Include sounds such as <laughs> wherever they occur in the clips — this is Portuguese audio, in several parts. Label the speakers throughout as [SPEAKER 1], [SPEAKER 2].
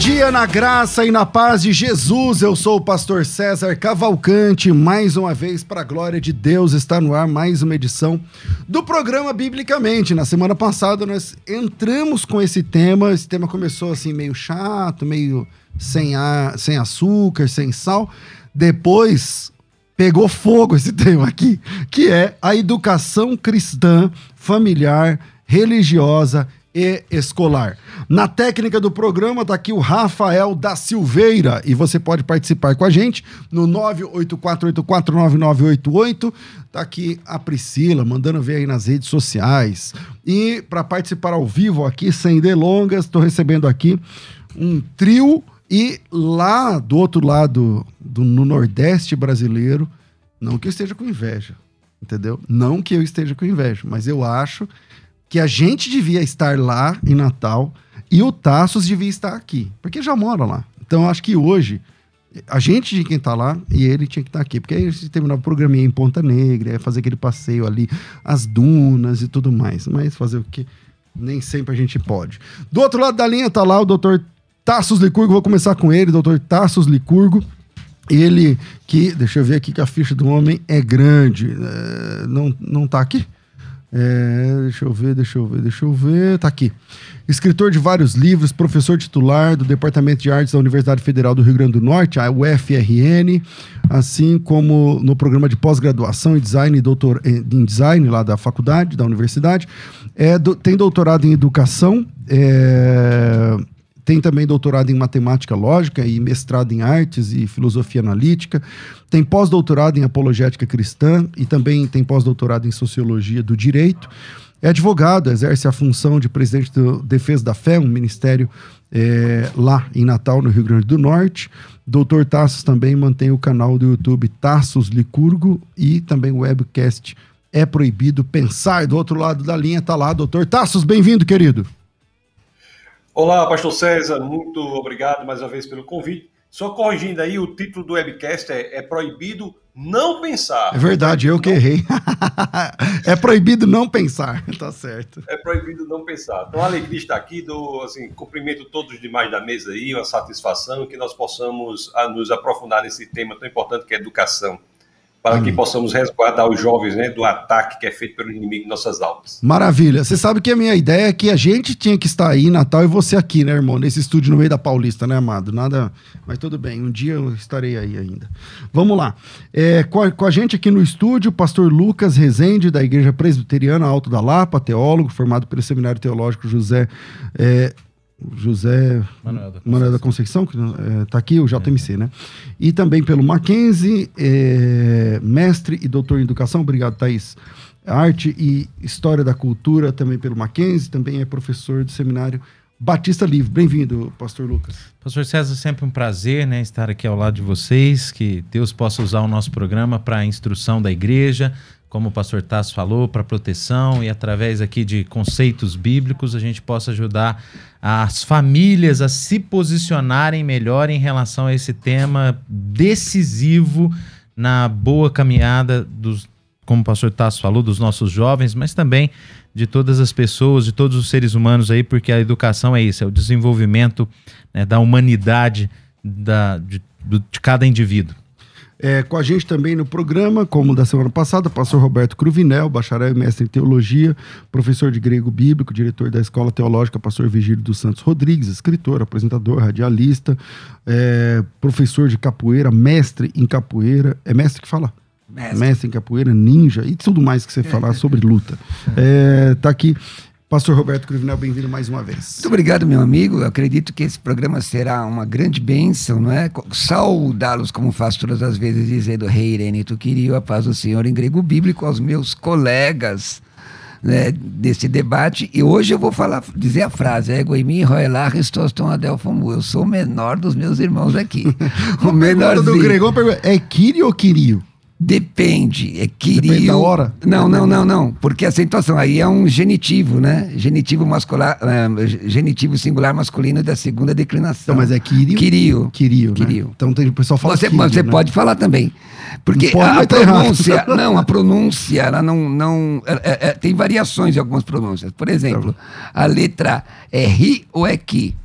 [SPEAKER 1] Dia na graça e na paz de Jesus. Eu sou o pastor César Cavalcante. Mais uma vez, para a glória de Deus, está no ar mais uma edição do programa Biblicamente. Na semana passada, nós entramos com esse tema. Esse tema começou assim, meio chato, meio sem, ar, sem açúcar, sem sal. Depois pegou fogo esse <laughs> tema aqui, que é a educação cristã, familiar, religiosa e escolar. Na técnica do programa está aqui o Rafael da Silveira e você pode participar com a gente no 984849988. Tá aqui a Priscila mandando ver aí nas redes sociais. E para participar ao vivo aqui sem delongas, estou recebendo aqui um trio e lá do outro lado do no Nordeste brasileiro, não que eu esteja com inveja, entendeu? Não que eu esteja com inveja, mas eu acho que a gente devia estar lá em Natal e o Tassos devia estar aqui, porque já mora lá. Então, acho que hoje, a gente de quem está lá e ele tinha que estar aqui, porque aí a gente terminava o programinha em Ponta Negra, ia fazer aquele passeio ali, as dunas e tudo mais. Mas fazer o que nem sempre a gente pode. Do outro lado da linha está lá o doutor Tassos Licurgo, vou começar com ele, doutor Tassos Licurgo. Ele que, deixa eu ver aqui que a ficha do homem é grande. É, não, não tá aqui? É, deixa eu ver, deixa eu ver, deixa eu ver. Tá aqui. Escritor de vários livros, professor titular do Departamento de Artes da Universidade Federal do Rio Grande do Norte, a UFRN, assim como no programa de pós-graduação em design doutor, em design lá da faculdade, da universidade. É, do, tem doutorado em educação, é, tem também doutorado em matemática lógica e mestrado em artes e filosofia analítica. Tem pós-doutorado em apologética cristã e também tem pós-doutorado em sociologia do direito. É advogado, exerce a função de presidente do Defesa da Fé, um ministério é, lá em Natal, no Rio Grande do Norte. Doutor Tassos também mantém o canal do YouTube Tassos Licurgo e também o webcast É Proibido Pensar. Do outro lado da linha está lá, doutor Tassos, bem-vindo, querido.
[SPEAKER 2] Olá, pastor César, muito obrigado mais uma vez pelo convite. Só corrigindo aí, o título do webcast é, é Proibido Não Pensar.
[SPEAKER 1] É verdade, eu que errei. <laughs> é proibido não pensar, <laughs> tá certo.
[SPEAKER 2] É proibido não pensar. Então, a alegria está aqui, do, assim, cumprimento todos os demais da mesa aí, uma satisfação que nós possamos a, nos aprofundar nesse tema tão importante que é a educação para hum. que possamos resguardar os jovens né, do ataque que é feito pelo inimigo em nossas almas.
[SPEAKER 1] Maravilha. Você sabe que a minha ideia é que a gente tinha que estar aí, Natal, e você aqui, né, irmão? Nesse estúdio no meio da Paulista, né, amado? Nada. Mas tudo bem, um dia eu estarei aí ainda. Vamos lá. É, com, a, com, a, gente aqui no estúdio, o pastor Lucas Rezende, da Igreja Presbiteriana Alto da Lapa, teólogo, formado pelo Seminário Teológico José. É, José Manuel da Conceição, Manuel da Conceição que está é, aqui, o JMC, é. né? E também pelo Mackenzie, é, mestre e doutor em educação, obrigado, Thaís. Arte e História da Cultura, também pelo Mackenzie, também é professor do seminário Batista Livre. Bem-vindo, pastor Lucas.
[SPEAKER 3] Pastor César, sempre um prazer né, estar aqui ao lado de vocês, que Deus possa usar o nosso programa para a instrução da igreja, como o pastor Tasso falou, para proteção e através aqui de conceitos bíblicos a gente possa ajudar as famílias a se posicionarem melhor em relação a esse tema decisivo na boa caminhada dos, como o pastor Tasso falou, dos nossos jovens, mas também de todas as pessoas, de todos os seres humanos aí, porque a educação é isso, é o desenvolvimento né, da humanidade da, de, de cada indivíduo.
[SPEAKER 1] É, com a gente também no programa, como da semana passada, pastor Roberto Cruvinel, bacharel e mestre em teologia, professor de grego bíblico, diretor da Escola Teológica Pastor Vigílio dos Santos Rodrigues, escritor, apresentador, radialista, é, professor de capoeira, mestre em capoeira. É mestre que fala? Mestre. mestre em capoeira, ninja e tudo mais que você falar sobre luta. <laughs> É, tá aqui. Pastor Roberto Cruvinel, bem-vindo mais uma vez.
[SPEAKER 4] Muito obrigado, meu amigo. Eu acredito que esse programa será uma grande bênção, não é? Saudá-los, como faço todas as vezes, dizendo Rei Irene, tu queria a paz do Senhor em grego bíblico aos meus colegas né, desse debate. E hoje eu vou falar, dizer a frase: Ego em mim, roelar, estoston adelfomu. Eu sou o menor dos meus irmãos aqui. <laughs>
[SPEAKER 1] o menor do grego é Kiri ou Kirio?
[SPEAKER 4] Depende, é queria.
[SPEAKER 1] Depende da hora?
[SPEAKER 4] Não, não, não, não. Porque a acentuação aí é um genitivo, né? Genitivo mascular, uh, genitivo singular masculino da segunda declinação. Então,
[SPEAKER 1] mas é quirio?
[SPEAKER 4] Quirio.
[SPEAKER 1] Quirio,
[SPEAKER 4] Quirio.
[SPEAKER 1] Né? Então tem, o pessoal fala
[SPEAKER 4] Você, você né? pode falar também. Porque pode, a, a pronúncia, <laughs> não, a pronúncia, ela não, não é, é, é, tem variações em algumas pronúncias. Por exemplo, a letra é ri ou é ki?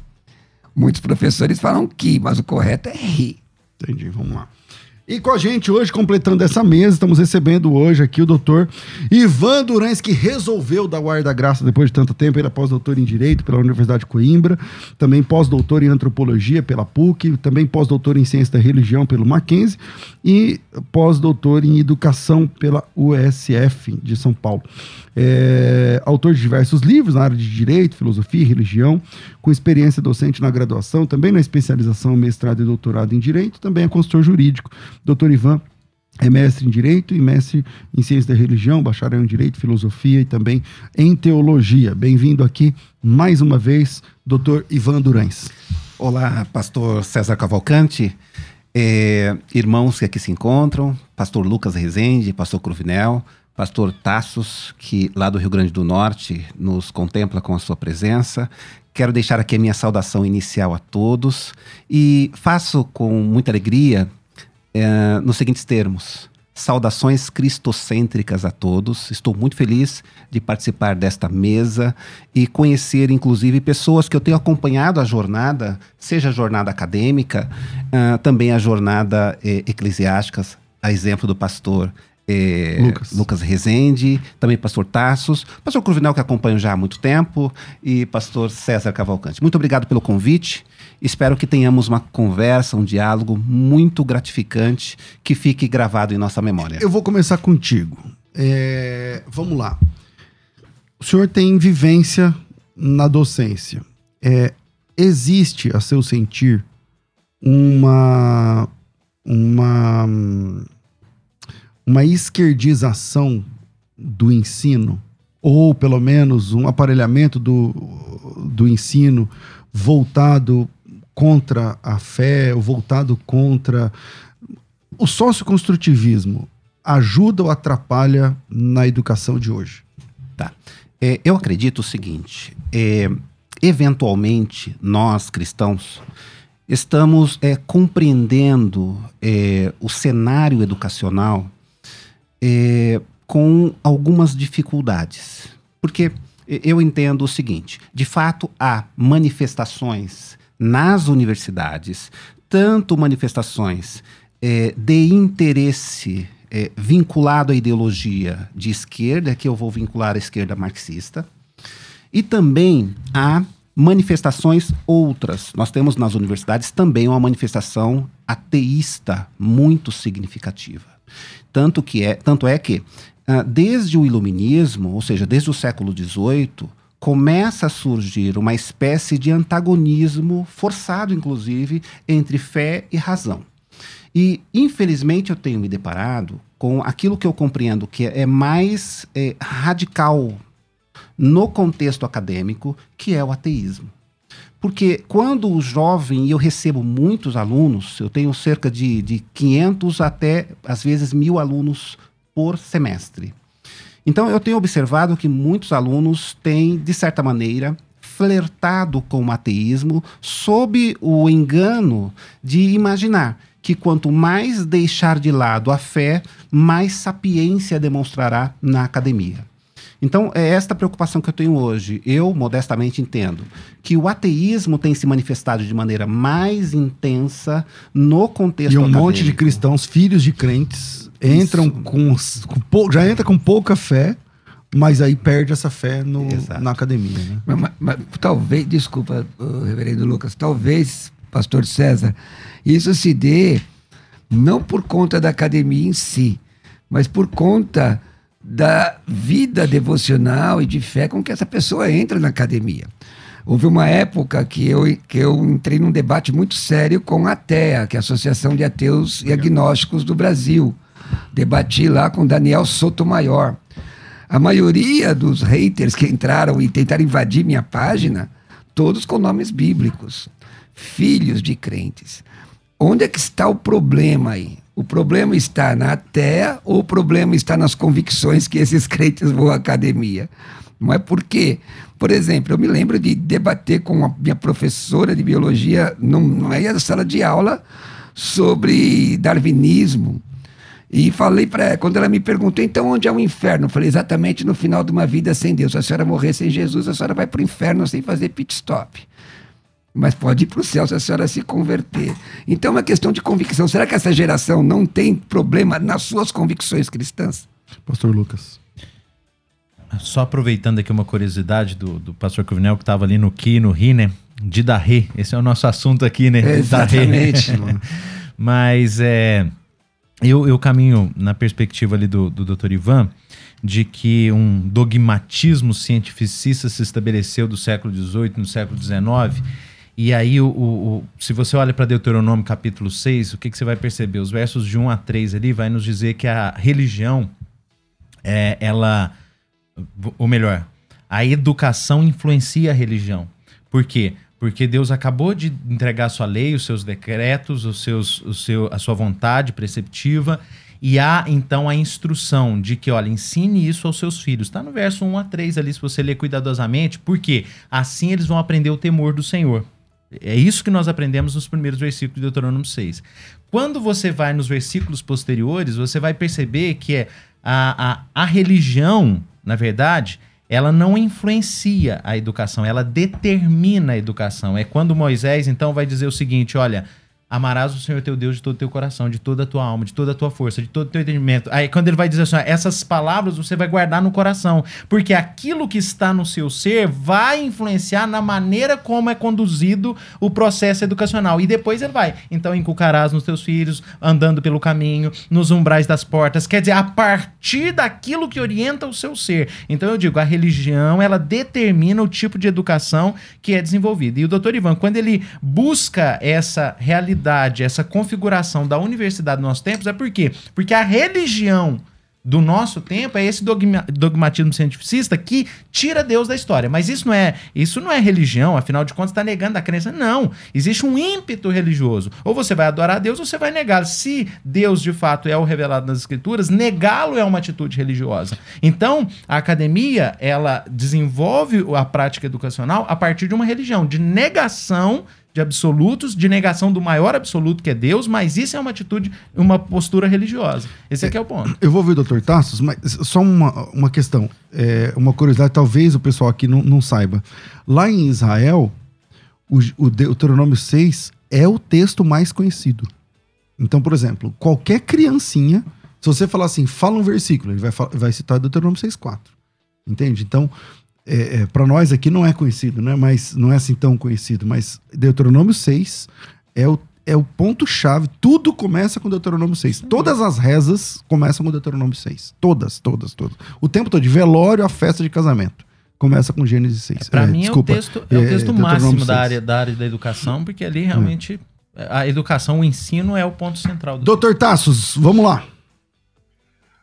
[SPEAKER 4] Muitos professores falam ki, mas o correto é ri.
[SPEAKER 1] Entendi, vamos lá. E com a gente hoje, completando essa mesa, estamos recebendo hoje aqui o doutor Ivan Durães, que resolveu dar o ar da graça depois de tanto tempo. Ele é pós-doutor em Direito pela Universidade de Coimbra, também pós-doutor em Antropologia pela PUC, também pós-doutor em Ciência da Religião pelo Mackenzie e pós-doutor em Educação pela USF de São Paulo. É, autor de diversos livros na área de Direito, Filosofia e Religião, com experiência docente na graduação, também na especialização, mestrado e doutorado em Direito, também é consultor jurídico. Doutor Ivan é mestre em Direito e mestre em Ciência da Religião, bacharel em Direito, Filosofia e também em Teologia. Bem-vindo aqui mais uma vez, doutor Ivan Durães.
[SPEAKER 5] Olá, pastor César Cavalcante, é, irmãos que aqui se encontram, pastor Lucas Rezende, pastor Cruvinel, pastor Tassos, que lá do Rio Grande do Norte nos contempla com a sua presença. Quero deixar aqui a minha saudação inicial a todos e faço com muita alegria é, nos seguintes termos. Saudações cristocêntricas a todos. Estou muito feliz de participar desta mesa e conhecer, inclusive, pessoas que eu tenho acompanhado a jornada, seja a jornada acadêmica, uh, também a jornada eh, eclesiástica, a exemplo do pastor é, Lucas. Lucas Rezende, também pastor Tassos, pastor Cruvinel, que acompanho já há muito tempo, e pastor César Cavalcante. Muito obrigado pelo convite. Espero que tenhamos uma conversa, um diálogo muito gratificante que fique gravado em nossa memória.
[SPEAKER 1] Eu vou começar contigo. É, vamos lá. O senhor tem vivência na docência. É, existe, a seu sentir, uma, uma uma esquerdização do ensino, ou pelo menos um aparelhamento do, do ensino voltado contra a fé, ou voltado contra o socioconstrutivismo, ajuda ou atrapalha na educação de hoje?
[SPEAKER 5] Tá. É, eu acredito o seguinte: é, eventualmente, nós cristãos estamos é, compreendendo é, o cenário educacional é, com algumas dificuldades. Porque eu entendo o seguinte: de fato, há manifestações nas universidades, tanto manifestações é, de interesse é, vinculado à ideologia de esquerda, que eu vou vincular à esquerda marxista, e também há manifestações outras. Nós temos nas universidades também uma manifestação ateísta muito significativa. Tanto, que é, tanto é que, uh, desde o Iluminismo, ou seja, desde o século XVIII, começa a surgir uma espécie de antagonismo, forçado inclusive, entre fé e razão. E, infelizmente, eu tenho me deparado com aquilo que eu compreendo que é mais é, radical no contexto acadêmico, que é o ateísmo. Porque quando o jovem, e eu recebo muitos alunos, eu tenho cerca de, de 500 até, às vezes, mil alunos por semestre. Então, eu tenho observado que muitos alunos têm, de certa maneira, flertado com o ateísmo sob o engano de imaginar que quanto mais deixar de lado a fé, mais sapiência demonstrará na academia. Então, é esta preocupação que eu tenho hoje. Eu, modestamente, entendo que o ateísmo tem se manifestado de maneira mais intensa no contexto
[SPEAKER 1] E um
[SPEAKER 5] acadêmico.
[SPEAKER 1] monte de cristãos, filhos de crentes, entram com, com já entra com pouca fé, mas aí perde essa fé no,
[SPEAKER 5] Exato.
[SPEAKER 1] na academia, né?
[SPEAKER 4] Mas, mas- mas talvez, desculpa, reverendo Lucas, talvez, pastor César, isso se dê não por conta da academia em si, mas por conta da vida devocional e de fé com que essa pessoa entra na academia. Houve uma época que eu, que eu entrei num debate muito sério com a ATEA, que é a Associação de Ateus e Agnósticos do Brasil. Debati lá com Daniel Sotomayor. A maioria dos haters que entraram e tentaram invadir minha página, todos com nomes bíblicos, filhos de crentes. Onde é que está o problema aí? O problema está na ateia ou o problema está nas convicções que esses <laughs> crentes vão à academia? Não é porque, por exemplo, eu me lembro de debater com a minha professora de biologia num- numa sala de aula sobre darwinismo. E falei para ela, quando ela me perguntou, então onde é o inferno? Eu falei, exatamente no final de uma vida sem Deus. Se a senhora morrer sem Jesus, a senhora vai para o inferno sem fazer pit stop. Mas pode ir para o céu se a senhora se converter. Então é uma questão de convicção. Será que essa geração não tem problema nas suas convicções cristãs?
[SPEAKER 1] Pastor Lucas.
[SPEAKER 3] Só aproveitando aqui uma curiosidade do, do pastor Cruvinel, que estava ali no Ki, no Ri, né? De Darré. Esse é o nosso assunto aqui, né?
[SPEAKER 4] Exatamente.
[SPEAKER 3] Darré. <laughs> Mas é, eu, eu caminho na perspectiva ali do, do Dr. Ivan de que um dogmatismo cientificista se estabeleceu do século XVIII no século XIX. E aí, o, o- o- se você olha para Deuteronômio capítulo 6, o que, que você vai perceber? Os versos de 1 a 3 ali vai nos dizer que a religião, é, ela ou melhor, a educação influencia a religião. Por quê? Porque Deus acabou de entregar sua lei, os seus decretos, os seus, o seu, a sua vontade preceptiva, e há então a instrução de que, olha, ensine isso aos seus filhos. Está no verso 1 a 3 ali, se você ler cuidadosamente, porque assim eles vão aprender o temor do Senhor. É isso que nós aprendemos nos primeiros versículos de Deuteronômio 6. Quando você vai nos versículos posteriores, você vai perceber que é a, a, a religião, na verdade, ela não influencia a educação, ela determina a educação. É quando Moisés, então, vai dizer o seguinte: olha. Amarás o Senhor teu Deus de todo o teu coração, de toda a tua alma, de toda a tua força, de todo o teu entendimento. Aí, quando ele vai dizer assim, essas palavras você vai guardar no coração, porque aquilo que está no seu ser vai influenciar na maneira como é conduzido o processo educacional. E depois ele vai. Então, inculcarás nos teus filhos, andando pelo caminho, nos umbrais das portas. Quer dizer, a partir daquilo que orienta o seu ser. Então, eu digo, a religião, ela determina o tipo de educação que é desenvolvida. E o doutor Ivan, quando ele busca essa realidade, essa configuração da universidade dos nossos tempos, é por quê? Porque a religião do nosso tempo é esse dogma- dogmatismo cientificista que tira Deus da história. Mas isso não é, isso não é religião, afinal de contas está negando a crença. Não, existe um ímpeto religioso. Ou você vai adorar a Deus ou você vai negá-lo. Se Deus de fato é o revelado nas escrituras, negá-lo é uma atitude religiosa. Então, a academia, ela desenvolve a prática educacional a partir de uma religião de negação de absolutos, de negação do maior absoluto que é Deus, mas isso é uma atitude, uma postura religiosa. Esse aqui é o ponto.
[SPEAKER 1] Eu vou ouvir o Dr. Tassos, mas só uma, uma questão, é, uma curiosidade, talvez o pessoal aqui não, não saiba. Lá em Israel, o, o Deuteronômio 6 é o texto mais conhecido. Então, por exemplo, qualquer criancinha, se você falar assim, fala um versículo, ele vai, vai citar Deuteronômio 6,4. Entende? Então, é, é, para nós aqui não é conhecido, né? Mas não é assim tão conhecido. Mas Deuteronômio 6 é o, é o ponto-chave. Tudo começa com Deuteronômio 6. Todas as rezas começam com Deuteronômio 6. Todas, todas, todas. O tempo todo, de velório a festa de casamento. Começa com Gênesis 6.
[SPEAKER 3] Para
[SPEAKER 1] É,
[SPEAKER 3] mim
[SPEAKER 1] desculpa,
[SPEAKER 3] é o texto, é o
[SPEAKER 1] é,
[SPEAKER 3] texto máximo da
[SPEAKER 1] 6.
[SPEAKER 3] área, da área da educação, porque ali realmente a educação, o ensino é o ponto central do
[SPEAKER 1] Doutor Tassos, vamos lá.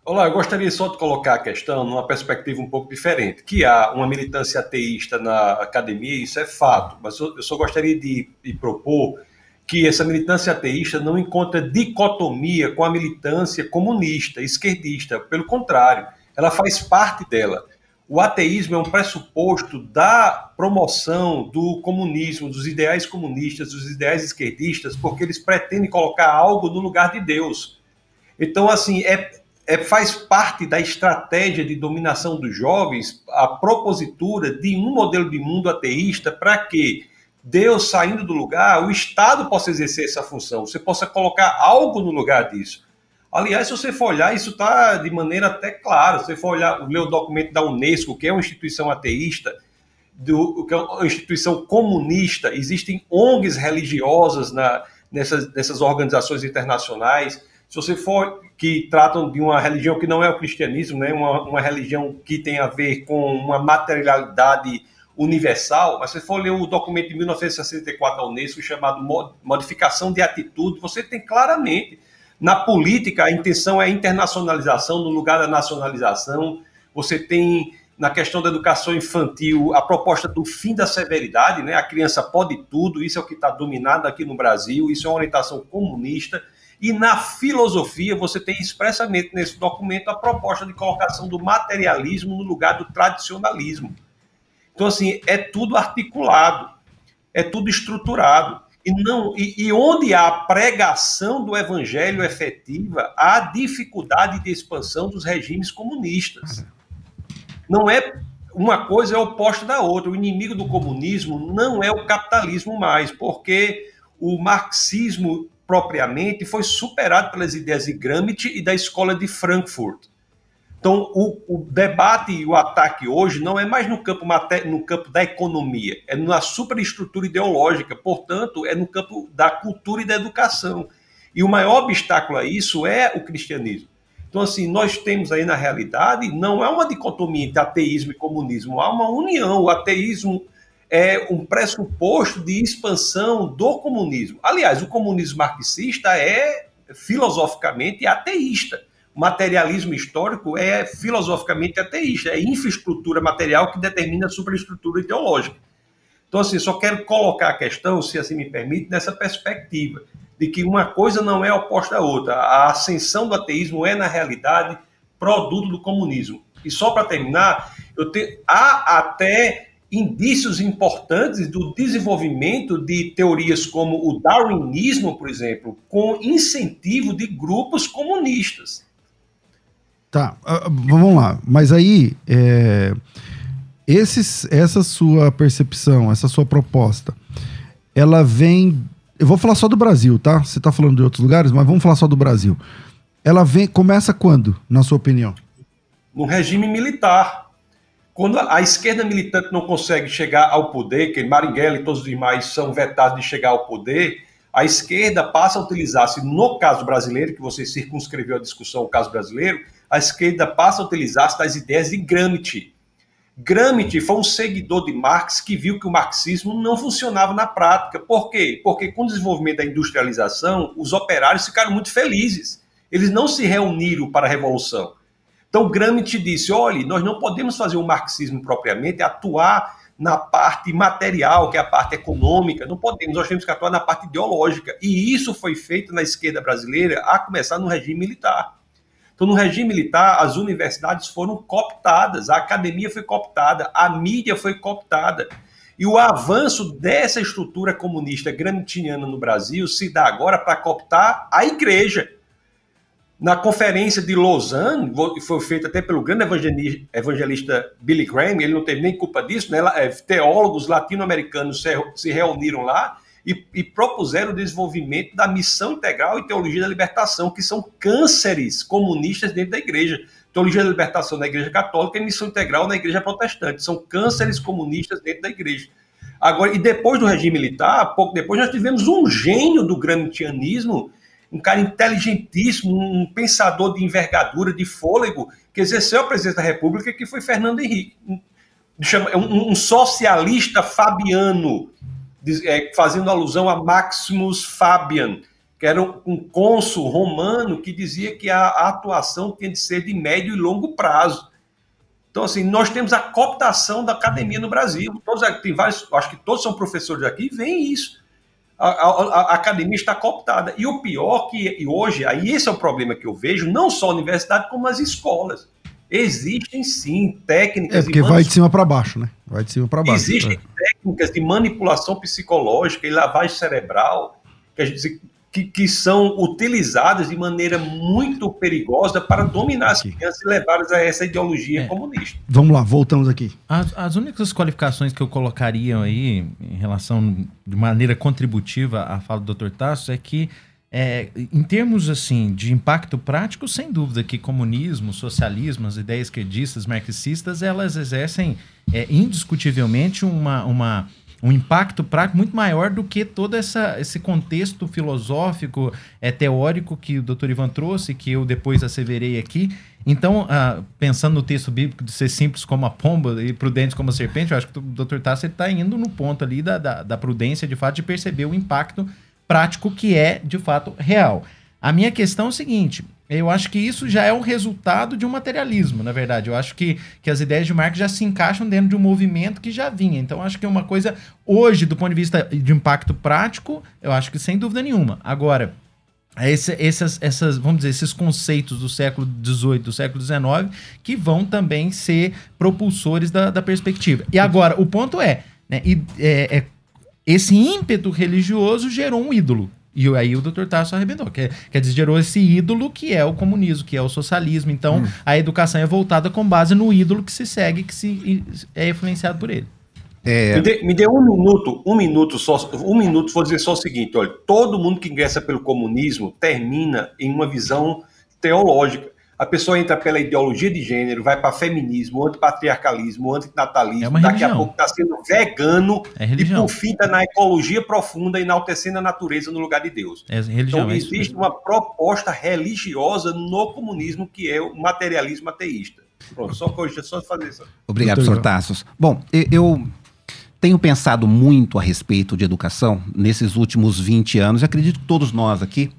[SPEAKER 2] Olá, eu gostaria só de colocar a questão numa perspectiva um pouco diferente, que há uma militância ateísta na academia, isso é fato, mas eu só gostaria de, de propor que essa militância ateísta não encontra dicotomia com a militância comunista, esquerdista, pelo contrário, ela faz parte dela. O ateísmo é um pressuposto da promoção do comunismo, dos ideais comunistas, dos ideais esquerdistas, porque eles pretendem colocar algo no lugar de Deus. Então, assim, é, é, faz parte da estratégia de dominação dos jovens a propositura de um modelo de mundo ateísta para que Deus saindo do lugar, o Estado possa exercer essa função, você possa colocar algo no lugar disso. Aliás, se você for olhar, isso está de maneira até clara. Se você for olhar, ler o documento da Unesco, que é uma instituição ateísta, do, que é uma instituição comunista, existem ONGs religiosas na, nessas, nessas organizações internacionais. Se você for que tratam de uma religião que não é o cristianismo, né, uma, uma religião que tem a ver com uma materialidade universal, mas se for ler o documento de 1964 da Unesco chamado Modificação de Atitude, você tem claramente na política, a intenção é a internacionalização no lugar da nacionalização. Você tem, na questão da educação infantil, a proposta do fim da severidade, né? A criança pode tudo, isso é o que está dominado aqui no Brasil, isso é uma orientação comunista. E na filosofia, você tem expressamente nesse documento a proposta de colocação do materialismo no lugar do tradicionalismo. Então, assim, é tudo articulado, é tudo estruturado. E, não, e, e, onde há pregação do evangelho efetiva, há dificuldade de expansão dos regimes comunistas. Não é uma coisa é oposta da outra. O inimigo do comunismo não é o capitalismo mais, porque o marxismo propriamente foi superado pelas ideias de Gramsci e da escola de Frankfurt. Então, o, o, debate e o ataque hoje não é mais no campo, no campo da economia, é na superestrutura ideológica, portanto, é no campo da cultura e da educação. E o maior obstáculo a isso é o cristianismo. Então, assim, nós temos aí na realidade, não é uma dicotomia entre ateísmo e comunismo, há uma união. O ateísmo é um pressuposto de expansão do comunismo. Aliás, o comunismo marxista é filosoficamente ateísta o materialismo histórico é filosoficamente ateísta, é infraestrutura material que determina a superestrutura ideológica. Então, assim, só quero colocar a questão, se assim me permite, nessa perspectiva, de que uma coisa não é oposta à outra. A ascensão do ateísmo é, na realidade, produto do comunismo. E só para terminar, eu te... há até indícios importantes do desenvolvimento de teorias como o darwinismo, por exemplo, com incentivo de grupos comunistas.
[SPEAKER 1] Tá, uh, vamos lá. Mas aí, é, esses, essa sua percepção, essa sua proposta, ela vem. Eu vou falar só do Brasil, tá? Você tá falando de outros lugares, mas vamos falar só do Brasil. Ela vem, começa quando, na sua opinião?
[SPEAKER 2] No regime militar. Quando a esquerda militante não consegue chegar ao poder, que Marighella e todos os demais são vetados de chegar ao poder, a esquerda passa a utilizar-se, no caso brasileiro, que você circunscreveu a discussão, o caso brasileiro, a esquerda passa a utilizar as ideias de Gramsci. Gramsci foi um seguidor de Marx que viu que o marxismo não funcionava na prática. Por quê? Porque com o desenvolvimento da industrialização, os operários ficaram muito felizes. Eles não se reuniram para a revolução. Então Gramsci disse: olhe, nós não podemos fazer o marxismo propriamente, atuar na parte material, que é a parte econômica, não podemos, nós temos que atuar na parte ideológica. E isso foi feito na esquerda brasileira, a começar no regime militar. Então, no regime militar, as universidades foram cooptadas, a academia foi cooptada, a mídia foi cooptada. E o avanço dessa estrutura comunista gramsciana no Brasil se dá agora para cooptar a igreja. Na conferência de Lausanne, foi feita até pelo grande evangelista Billy Graham, ele não teve nem culpa disso, né? É, teólogos latino-americanos se reuniram lá e, e, propuseram o desenvolvimento da missão integral e teologia da libertação, que são cânceres comunistas dentro da igreja. Teologia da libertação na igreja católica e missão integral na igreja protestante. São cânceres comunistas dentro da igreja. Agora, e depois do regime militar, pouco depois, nós tivemos um gênio do gramscianismo, um cara inteligentíssimo, um pensador de envergadura, de fôlego, que exerceu a presidência da República, que foi Fernando Henrique. Um, um socialista fabiano, é, fazendo alusão a Maximus Fabian, que era um, cônsul romano que dizia que a, atuação tinha de ser de médio e longo prazo. Então, assim, nós temos a cooptação da academia no Brasil. Todos tem vários, acho que todos são professores aqui, veem isso. A, a, a, academia está cooptada. E o pior que e hoje, aí esse é o problema que eu vejo, não só a universidade, como as escolas. Existem sim técnicas.
[SPEAKER 1] É porque vai de cima para baixo, né? Vai de cima para baixo.
[SPEAKER 2] Existem é. técnicas de manipulação psicológica e lavagem cerebral que a gente que, que são utilizadas de maneira muito perigosa para dominar as crianças e levá-las a essa ideologia
[SPEAKER 3] É.
[SPEAKER 2] comunista.
[SPEAKER 1] Vamos lá, voltamos aqui.
[SPEAKER 3] As, as únicas qualificações que eu colocaria aí, em relação de maneira contributiva à fala do Dr. Tasso, é que, é, em termos assim de impacto prático, sem dúvida que comunismo, socialismo, as ideias esquerdistas, marxistas, elas exercem é, indiscutivelmente uma, uma, um impacto prático muito maior do que todo essa, esse contexto filosófico, é, teórico que o Dr. Ivan trouxe, que eu depois asseverei aqui. Então, ah, pensando no texto bíblico de ser simples como a pomba e prudente como a serpente, eu acho que o Dr. Tassi está indo no ponto ali da, da, da prudência, de fato, de perceber o impacto prático que é, de fato, real. A minha questão é o seguinte: eu acho que isso já é um resultado de um materialismo, na verdade. Eu acho que, que as ideias de Marx já se encaixam dentro de um movimento que já vinha. Então, acho que é uma coisa, hoje, do ponto de vista de impacto prático, eu acho que sem dúvida nenhuma. Agora, esse- essas, essas, vamos dizer, esses conceitos do século XVIII, do século XIX, que vão também ser propulsores da, da perspectiva. E agora, o ponto é, né, é- é- esse ímpeto religioso gerou um ídolo. E aí o Dr. Tasso arrebentou. Quer, quer dizer, gerou esse ídolo que é o comunismo, que é o socialismo. Então, a educação é voltada com base no ídolo que se segue, que se é influenciado por ele.
[SPEAKER 5] É,
[SPEAKER 2] Me, dê, me dê um minuto, um minuto só, um minuto, vou dizer só o seguinte: olha, todo mundo que ingressa pelo comunismo termina em uma visão teológica. A pessoa entra pela ideologia de gênero, vai para feminismo, antipatriarcalismo, antinatalismo,
[SPEAKER 3] É
[SPEAKER 2] daqui a pouco está sendo vegano
[SPEAKER 3] É
[SPEAKER 2] e por fim está na ecologia profunda, enaltecendo a natureza no lugar de Deus.
[SPEAKER 3] É religião.
[SPEAKER 2] Então,
[SPEAKER 3] é isso
[SPEAKER 2] existe uma proposta religiosa no comunismo que é o materialismo ateísta. Pronto, só corrigir, só fazer isso.
[SPEAKER 5] Obrigado, Sr. Tassos. Bom, e- eu tenho pensado muito a respeito de educação nesses últimos 20 anos, e acredito que todos nós aqui,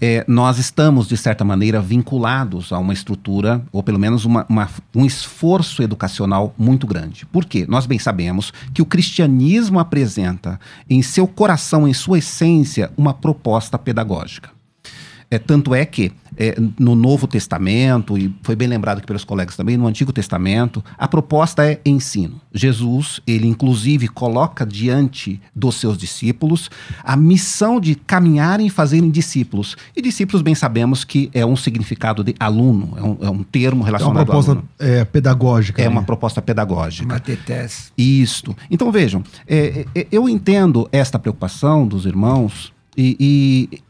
[SPEAKER 5] eh, nós estamos, de certa maneira, vinculados a uma estrutura, ou pelo menos uma- uma- um esforço educacional muito grande. Por quê? Nós bem sabemos que o cristianismo apresenta em seu coração, em sua essência, uma proposta pedagógica. É, tanto é que é, no Novo Testamento, e foi bem lembrado aqui pelos colegas também, no Antigo Testamento, a proposta é ensino. Jesus, ele inclusive coloca diante dos seus discípulos a missão de caminharem e fazerem discípulos. E discípulos, bem sabemos que é um significado de aluno, é um, é um termo
[SPEAKER 1] É uma
[SPEAKER 5] relacionado
[SPEAKER 1] proposta é, pedagógica.
[SPEAKER 5] É
[SPEAKER 1] né?
[SPEAKER 5] uma proposta pedagógica.
[SPEAKER 4] Uma tetés.
[SPEAKER 5] Isto. Então vejam, é, é, eu entendo esta preocupação dos irmãos e, e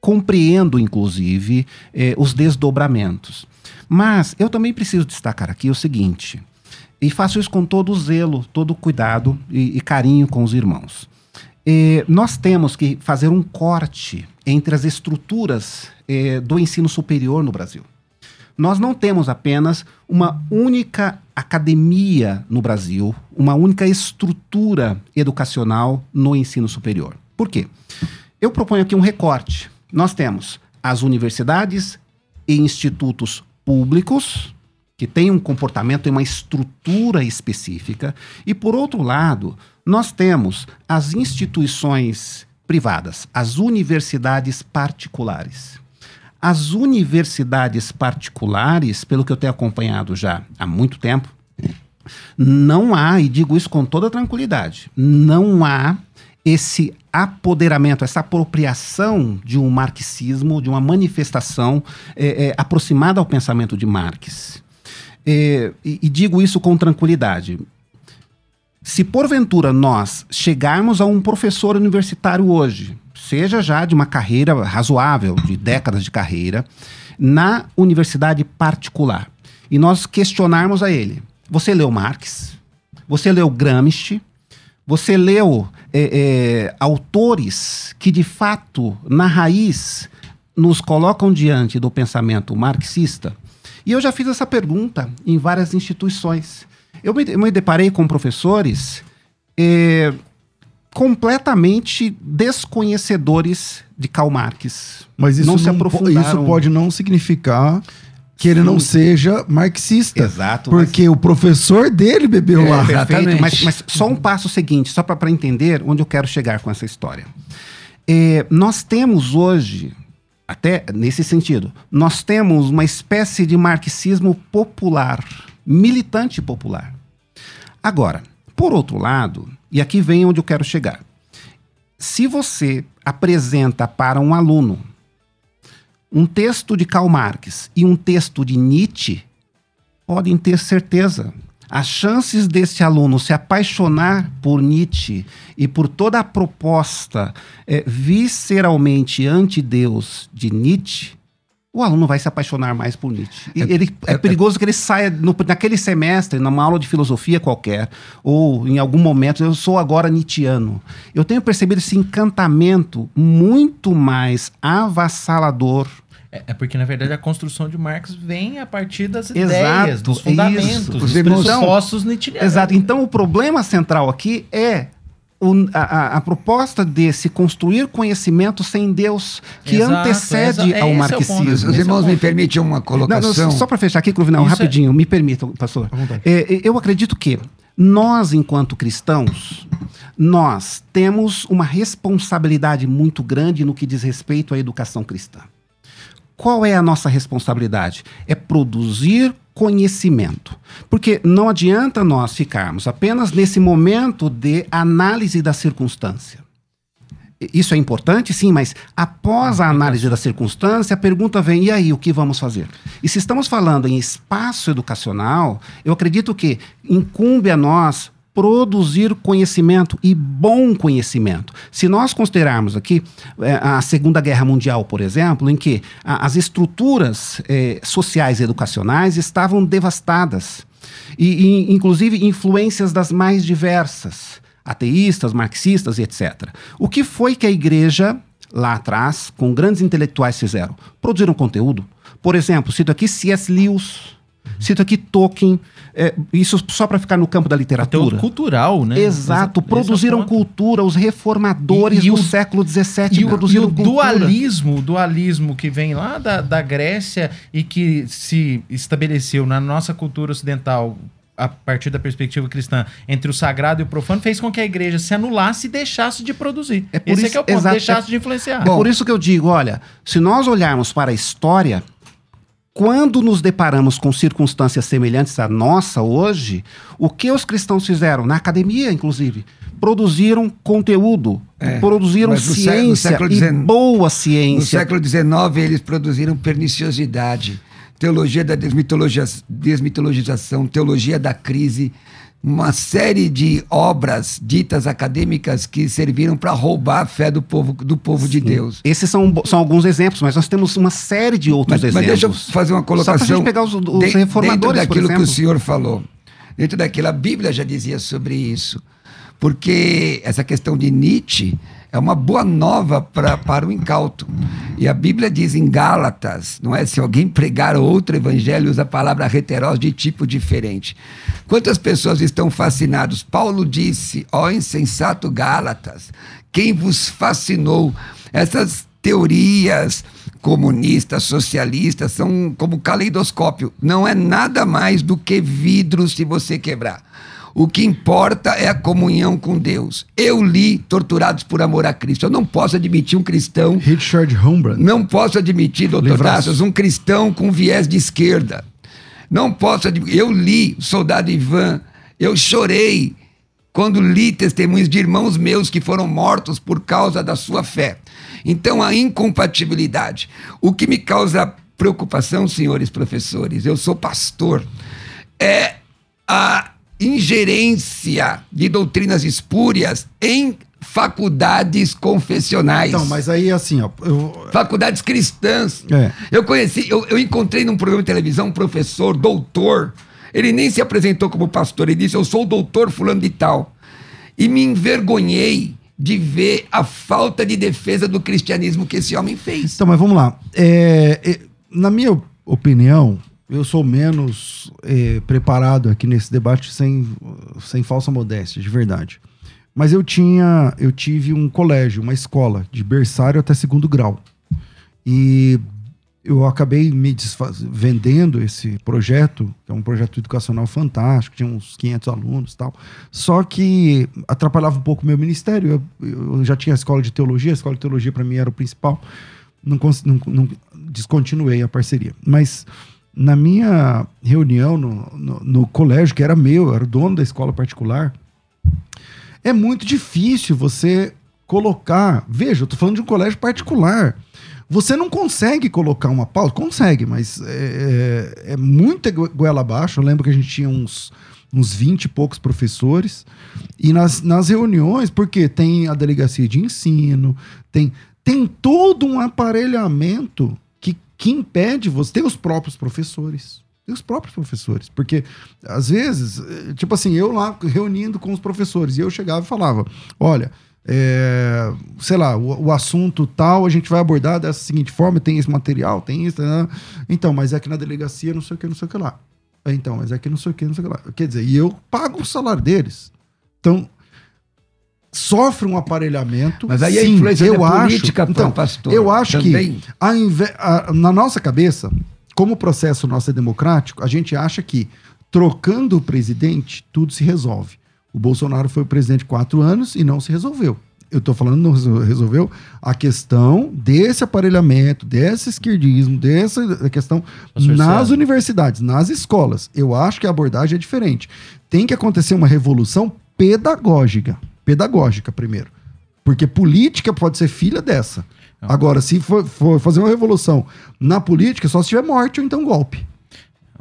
[SPEAKER 5] compreendo, inclusive, é, os desdobramentos. Mas eu também preciso destacar aqui o seguinte, e faço isso com todo zelo, todo cuidado e, e carinho com os irmãos. É, nós temos que fazer um corte entre as estruturas é, do ensino superior no Brasil. Nós não temos apenas uma única academia no Brasil, uma única estrutura educacional no ensino superior. Por quê? Eu proponho aqui um recorte. Nós temos as universidades e institutos públicos, que têm um comportamento e uma estrutura específica, e por outro lado, nós temos as instituições privadas, as universidades particulares. As universidades particulares, pelo que eu tenho acompanhado já há muito tempo, não há, e digo isso com toda tranquilidade, não há esse apoderamento, essa apropriação de um marxismo, de uma manifestação é, é, aproximada ao pensamento de Marx. É, e, e digo isso com tranquilidade. Se porventura nós chegarmos a um professor universitário hoje, seja já de uma carreira razoável, de décadas de carreira, na universidade particular, e nós questionarmos a ele: você leu Marx? Você leu Gramsci? Você leu é, é, autores que, de fato, na raiz, nos colocam diante do pensamento marxista? E eu já fiz essa pergunta em várias instituições. Eu me, me deparei com professores é, completamente desconhecedores de Karl Marx.
[SPEAKER 1] Mas isso,
[SPEAKER 5] não
[SPEAKER 1] não
[SPEAKER 5] se aprofundaram.
[SPEAKER 1] isso pode não significar que ele não seja marxista.
[SPEAKER 5] Exato, mas-
[SPEAKER 1] Porque o professor dele bebeu
[SPEAKER 4] É,
[SPEAKER 1] lá.
[SPEAKER 4] exato.
[SPEAKER 5] Perfeito, mas, mas só um passo seguinte, só para entender onde eu quero chegar com essa história. É, nós temos hoje, até nesse sentido, nós temos uma espécie de marxismo popular, militante popular. Agora, por outro lado, e aqui vem onde eu quero chegar. Se você apresenta para um aluno um texto de Karl Marx e um texto de Nietzsche, podem ter certeza. As chances desse aluno se apaixonar por Nietzsche e por toda a proposta é, visceralmente anti-Deus de Nietzsche, o aluno vai se apaixonar mais por Nietzsche. E
[SPEAKER 4] É-
[SPEAKER 5] ele, é,
[SPEAKER 4] é-
[SPEAKER 5] perigoso que ele saia no- naquele semestre, numa aula de filosofia qualquer, ou em algum momento, eu sou agora Nietzscheano. Eu tenho percebido esse encantamento muito mais avassalador
[SPEAKER 3] É, é porque, na verdade, a construção de Marx vem a partir das
[SPEAKER 5] Exato,
[SPEAKER 3] ideias, dos
[SPEAKER 5] isso.
[SPEAKER 3] fundamentos,
[SPEAKER 5] Os
[SPEAKER 3] dos pressupostos nietzscheanos.
[SPEAKER 5] Exato. Então, o problema central aqui é o- a, a- proposta desse construir conhecimento sem Deus, que
[SPEAKER 3] Exato,
[SPEAKER 5] antecede ao
[SPEAKER 3] é o
[SPEAKER 5] marxismo.
[SPEAKER 3] ponto.
[SPEAKER 4] Os
[SPEAKER 3] é
[SPEAKER 4] irmãos
[SPEAKER 3] o
[SPEAKER 4] me permitem uma
[SPEAKER 5] Não, não,
[SPEAKER 4] colocação.
[SPEAKER 5] só para fechar aqui, Cruvinal,
[SPEAKER 3] Isso é-
[SPEAKER 5] rapidinho, me permitam, pastor.
[SPEAKER 1] Vontade.
[SPEAKER 5] É, eu acredito que nós, enquanto cristãos, nós temos uma responsabilidade muito grande no que diz respeito à educação cristã. Qual é a nossa responsabilidade? É produzir conhecimento. Porque não adianta nós ficarmos apenas nesse momento de análise da circunstância. Isso é importante, sim, mas após a análise da circunstância, a pergunta vem: e aí, o que vamos fazer? E se estamos falando em espaço educacional, eu acredito que incumbe a nós produzir conhecimento e bom conhecimento. Se nós considerarmos aqui eh, a Segunda Guerra Mundial, por exemplo, em que a- as estruturas eh, sociais e educacionais estavam devastadas, e, e, inclusive influências das mais diversas ateístas, marxistas e etc. O que foi que a igreja, lá atrás, com grandes intelectuais fizeram? Produziram conteúdo. Por exemplo, cito aqui C.S. Lewis, cito aqui Tolkien, é, isso só para ficar no campo da literatura.
[SPEAKER 3] cultural, né?
[SPEAKER 5] Exato,
[SPEAKER 3] é
[SPEAKER 5] produziram cultura, os reformadores
[SPEAKER 3] E- e
[SPEAKER 5] do
[SPEAKER 3] o-
[SPEAKER 5] século XVII
[SPEAKER 3] E o, e
[SPEAKER 5] produziram
[SPEAKER 3] o
[SPEAKER 5] cultura.
[SPEAKER 3] dualismo, o dualismo que vem lá da, da Grécia e que se estabeleceu na nossa cultura ocidental a partir da perspectiva cristã entre o sagrado e o profano fez com que a igreja se anulasse e deixasse de produzir.
[SPEAKER 5] É por
[SPEAKER 3] Esse é
[SPEAKER 5] isso-
[SPEAKER 3] que é o ponto,
[SPEAKER 5] exato,
[SPEAKER 3] deixasse
[SPEAKER 5] é-
[SPEAKER 3] de influenciar.
[SPEAKER 5] É por isso que eu digo, olha, se nós olharmos para a história, quando nos deparamos com circunstâncias semelhantes à nossa hoje, o que os cristãos fizeram? Na academia, inclusive, produziram conteúdo,
[SPEAKER 4] É,
[SPEAKER 5] produziram
[SPEAKER 4] no no
[SPEAKER 5] ciência
[SPEAKER 4] século
[SPEAKER 5] e
[SPEAKER 4] XIX
[SPEAKER 5] boa
[SPEAKER 4] No
[SPEAKER 5] ciência.
[SPEAKER 4] século XIX, eles produziram perniciosidade, teologia da desmitologização, teologia da crise, uma série de obras ditas acadêmicas que serviram para roubar a fé do povo, do povo de Deus.
[SPEAKER 5] Esses são, são alguns exemplos, mas nós temos uma série de outros
[SPEAKER 4] Mas, mas
[SPEAKER 5] exemplos.
[SPEAKER 4] deixa eu fazer uma
[SPEAKER 5] Só pra
[SPEAKER 4] colocação.
[SPEAKER 5] gente pegar os, os
[SPEAKER 4] de-
[SPEAKER 5] reformadores,
[SPEAKER 4] dentro daquilo que o senhor falou. Dentro daquilo, a Bíblia já dizia sobre isso. Porque essa questão de Nietzsche é uma boa nova pra, para o incauto. E a Bíblia diz em Gálatas, não é? Se alguém pregar outro evangelho, usa a palavra heteros de tipo diferente. Quantas pessoas estão fascinadas? Paulo disse, ó insensato Gálatas, quem vos fascinou? Essas teorias comunistas, socialistas, são como caleidoscópio. Não é nada mais do que vidro se você quebrar. O que importa é a comunhão com Deus. Eu li Torturados por Amor a Cristo. Eu não posso admitir um cristão,
[SPEAKER 1] Richard Humbrat.
[SPEAKER 4] não posso admitir, doutor. Tassos, um cristão com viés de esquerda. Não posso admitir. Eu li Soldado Ivan, eu chorei quando li testemunhos de irmãos meus que foram mortos por causa da sua fé. Então, a incompatibilidade. O que me causa preocupação, senhores professores, eu sou pastor, é a ingerência de doutrinas espúrias em faculdades confessionais.
[SPEAKER 1] Então, mas aí assim, ó. Eu,
[SPEAKER 4] Faculdades cristãs.
[SPEAKER 1] É.
[SPEAKER 4] Eu conheci, eu, eu encontrei num programa de televisão um professor, doutor. Ele nem se apresentou como pastor, ele disse: Eu sou o doutor Fulano de Tal. E me envergonhei de ver a falta de defesa do cristianismo que esse homem fez.
[SPEAKER 1] Então, mas vamos lá. É, é, na minha opinião, eu sou menos é, preparado aqui nesse debate sem, sem falsa modéstia, de verdade. Mas eu tinha, eu tive um colégio, uma escola, de berçário até segundo grau. E eu acabei me vendendo esse projeto, que é um projeto educacional fantástico, tinha uns 500 alunos tal. Só que atrapalhava um pouco o meu ministério. Eu, eu já tinha a escola de teologia, a escola de teologia para mim era o principal. Não, não, não descontinuei a parceria. Mas na minha reunião no, no, no colégio, que era meu, eu era o dono da escola particular, é muito difícil você colocar. Veja, eu tô falando de um colégio particular. Você não consegue colocar uma pauta, consegue, mas é, é, é muita goela abaixo. Eu lembro que a gente tinha uns, uns 20 e poucos professores. E nas, nas reuniões, porque tem a delegacia de ensino, tem, tem todo um aparelhamento que, impede você. Tem os próprios professores. Tem os próprios professores. Porque, às vezes, eh, tipo assim, eu lá reunindo com os professores, e eu chegava e falava: olha é, sei lá, o, o, assunto tal, a gente vai abordar dessa seguinte forma, tem esse material, tem isso, né? então, mas é que na delegacia não sei o que, não sei o que lá. É, então, mas é que não sei o que, não sei o que lá. Quer dizer, e eu pago o salário deles. Então, sofre um aparelhamento.
[SPEAKER 4] Mas aí sim, a influência eu acho, política, então, pastor.
[SPEAKER 1] Eu acho também. que a, a, na nossa cabeça, como o processo nosso é democrático, a gente acha que trocando o presidente, tudo se resolve. O Bolsonaro foi o presidente quatro anos e não se resolveu. Eu estou falando não resolveu a questão desse aparelhamento, desse esquerdismo, dessa questão nas universidades, nas escolas. Eu acho que a abordagem é diferente. Tem que acontecer uma revolução pedagógica. Pedagógica, primeiro. Porque política pode ser filha dessa. Agora, se for, for fazer uma revolução na política, só se tiver morte ou então golpe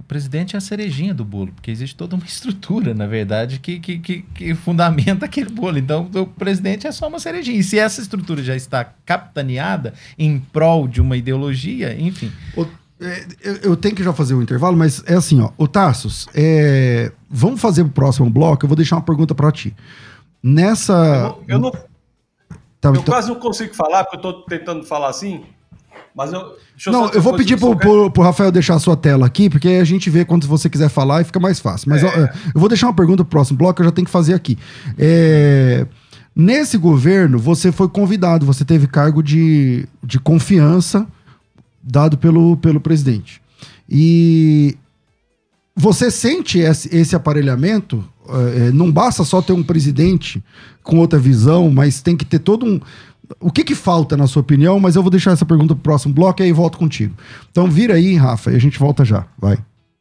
[SPEAKER 3] presidente é a cerejinha do bolo, porque existe toda uma <laughs> estrutura, na verdade, que, que, que, que, fundamenta aquele bolo. Então, o presidente é só uma cerejinha. E se essa estrutura já está capitaneada em prol de uma ideologia, enfim.
[SPEAKER 1] O, é, eu tenho que já fazer o um intervalo, mas é assim, ó. O Tassos, é, vamos fazer o próximo bloco. Eu vou deixar uma pergunta para ti. Nessa.
[SPEAKER 2] Eu não. Eu, não, tá, eu então... quase não consigo falar, porque eu estou tentando falar assim. Mas eu.
[SPEAKER 1] Eu não, eu vou pedir pro, pro, pro, Rafael deixar a sua tela aqui, porque a gente vê quando você quiser falar e fica mais fácil. Mas é. eu, eu, vou deixar uma pergunta pro próximo bloco eu já tenho que fazer aqui. É, nesse governo, você foi convidado, você teve cargo de, de confiança dado pelo, pelo presidente. E você sente esse, esse aparelhamento? É, não basta só ter um presidente com outra visão, mas tem que ter todo um o que, que falta, na sua opinião? Mas eu vou deixar essa pergunta pro próximo bloco e aí volto contigo. Então vira aí, Rafa, e a gente volta já. Vai.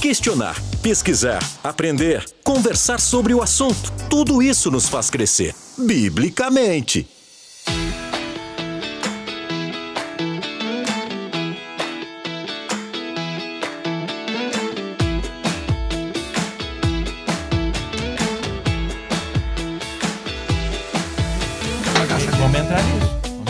[SPEAKER 6] Questionar, pesquisar, aprender, conversar sobre o assunto. Tudo isso nos faz crescer. Biblicamente.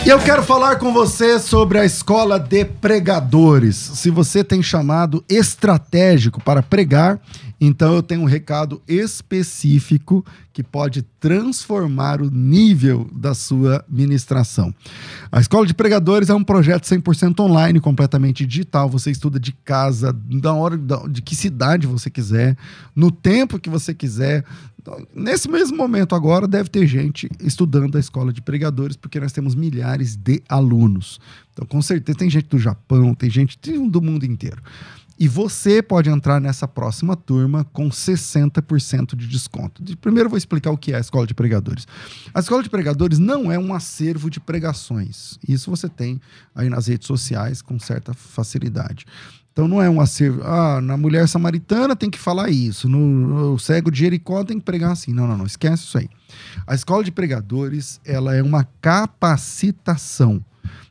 [SPEAKER 1] E eu quero falar com você sobre a escola de pregadores. Se você tem chamado estratégico para pregar, então eu tenho um recado específico que pode transformar o nível da sua ministração. A Escola de Pregadores é um projeto 100% online, completamente digital. Você estuda de casa, da hora de que cidade você quiser, no tempo que você quiser, Nesse mesmo momento agora, deve ter gente estudando a escola de pregadores, porque nós temos milhares de alunos. Então, com certeza, tem gente do Japão, tem gente do mundo inteiro. E você pode entrar nessa próxima turma com 60% de desconto. Primeiro, eu vou explicar o que é a escola de pregadores. A escola de pregadores não é um acervo de pregações. Isso você tem aí nas redes sociais com certa facilidade. Então não é um acervo. Ah, na mulher samaritana tem que falar isso. No, no, cego de Jericó tem que pregar assim. Não, não, não. Esquece isso aí. A escola de pregadores ela é uma capacitação.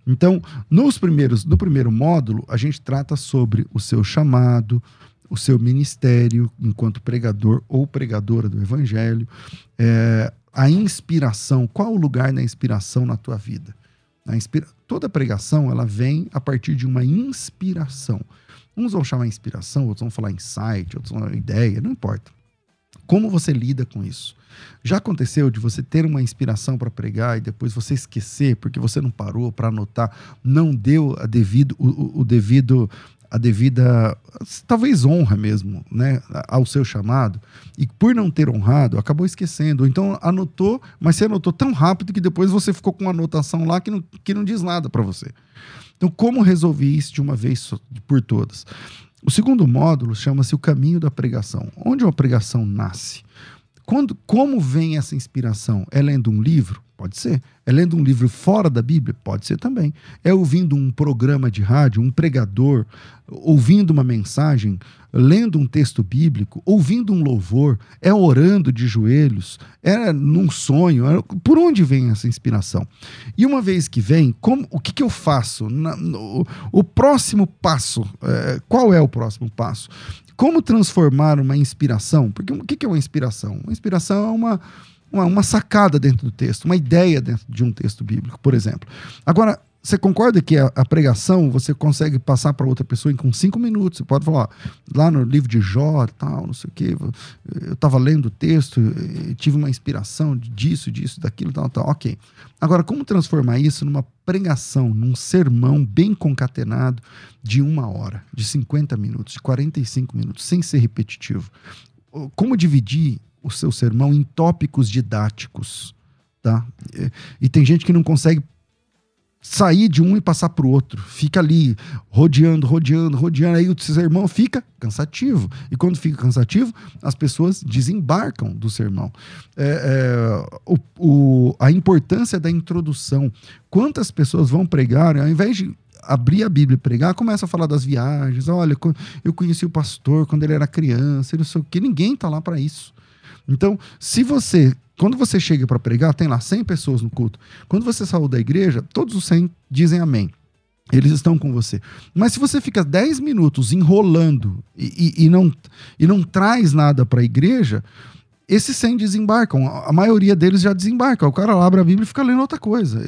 [SPEAKER 1] Então, nos primeiros, no primeiro módulo, a gente trata sobre o seu chamado, o seu ministério enquanto pregador ou pregadora do evangelho, é, a inspiração. Qual o lugar da inspiração na tua vida? A inspira... Toda pregação ela vem a partir de uma inspiração. Uns vão chamar inspiração, outros vão falar insight, outros vão falar ideia, não importa. Como você lida com isso? Já aconteceu de você ter uma inspiração para pregar e depois você esquecer porque você não parou para anotar, não deu a devido, o, o devido a devida, talvez honra mesmo, né, ao seu chamado, e por não ter honrado, acabou esquecendo. Então anotou, mas você anotou tão rápido que depois você ficou com uma anotação lá que não, que não diz nada para você. Então, como resolver isso de uma vez por todas? O segundo módulo chama-se o caminho da pregação. Onde uma pregação nasce? Quando, como vem essa inspiração? É lendo um livro? Pode ser. É lendo um livro fora da Bíblia? Pode ser também. É ouvindo um programa de rádio, um pregador, ouvindo uma mensagem, lendo um texto bíblico, ouvindo um louvor, é orando de joelhos, é num sonho. É... Por onde vem essa inspiração? E uma vez que vem, como, o que, que eu faço? Na, no, o próximo passo, é, qual é o próximo passo? Como transformar uma inspiração? Porque o que, que é uma inspiração? Uma inspiração é uma uma, uma sacada dentro do texto, uma ideia dentro de um texto bíblico, por exemplo. Agora, você concorda que a, a, pregação você consegue passar para outra pessoa em com cinco minutos? Você pode falar, lá no livro de Jó, tal, não sei o quê, eu estava lendo o texto, tive uma inspiração disso, disso, daquilo, tal, tal. Ok. Agora, como transformar isso numa pregação, num sermão bem concatenado de uma hora, de 50 minutos, de 45 minutos, sem ser repetitivo? Como dividir o seu sermão em tópicos didáticos, tá? E tem gente que não consegue sair de um e passar para o outro. Fica ali, rodeando, rodeando, rodeando. Aí o sermão fica cansativo. E quando fica cansativo, as pessoas desembarcam do sermão. É, é, o, o, a importância da introdução. Quantas pessoas vão pregar, ao invés de abrir a Bíblia e pregar, começa a falar das viagens. Olha, eu conheci o pastor quando ele era criança, não sei o que. Ninguém está lá para isso. Então, se você, quando você chega para pregar, tem lá 100 pessoas no culto. Quando você saiu da igreja, todos os 100 dizem amém. Eles estão com você. Mas se você fica 10 minutos enrolando e, e, e não, e não traz nada para a igreja, esses 100 desembarcam. A maioria deles já desembarca. O cara abre a Bíblia e fica lendo outra coisa.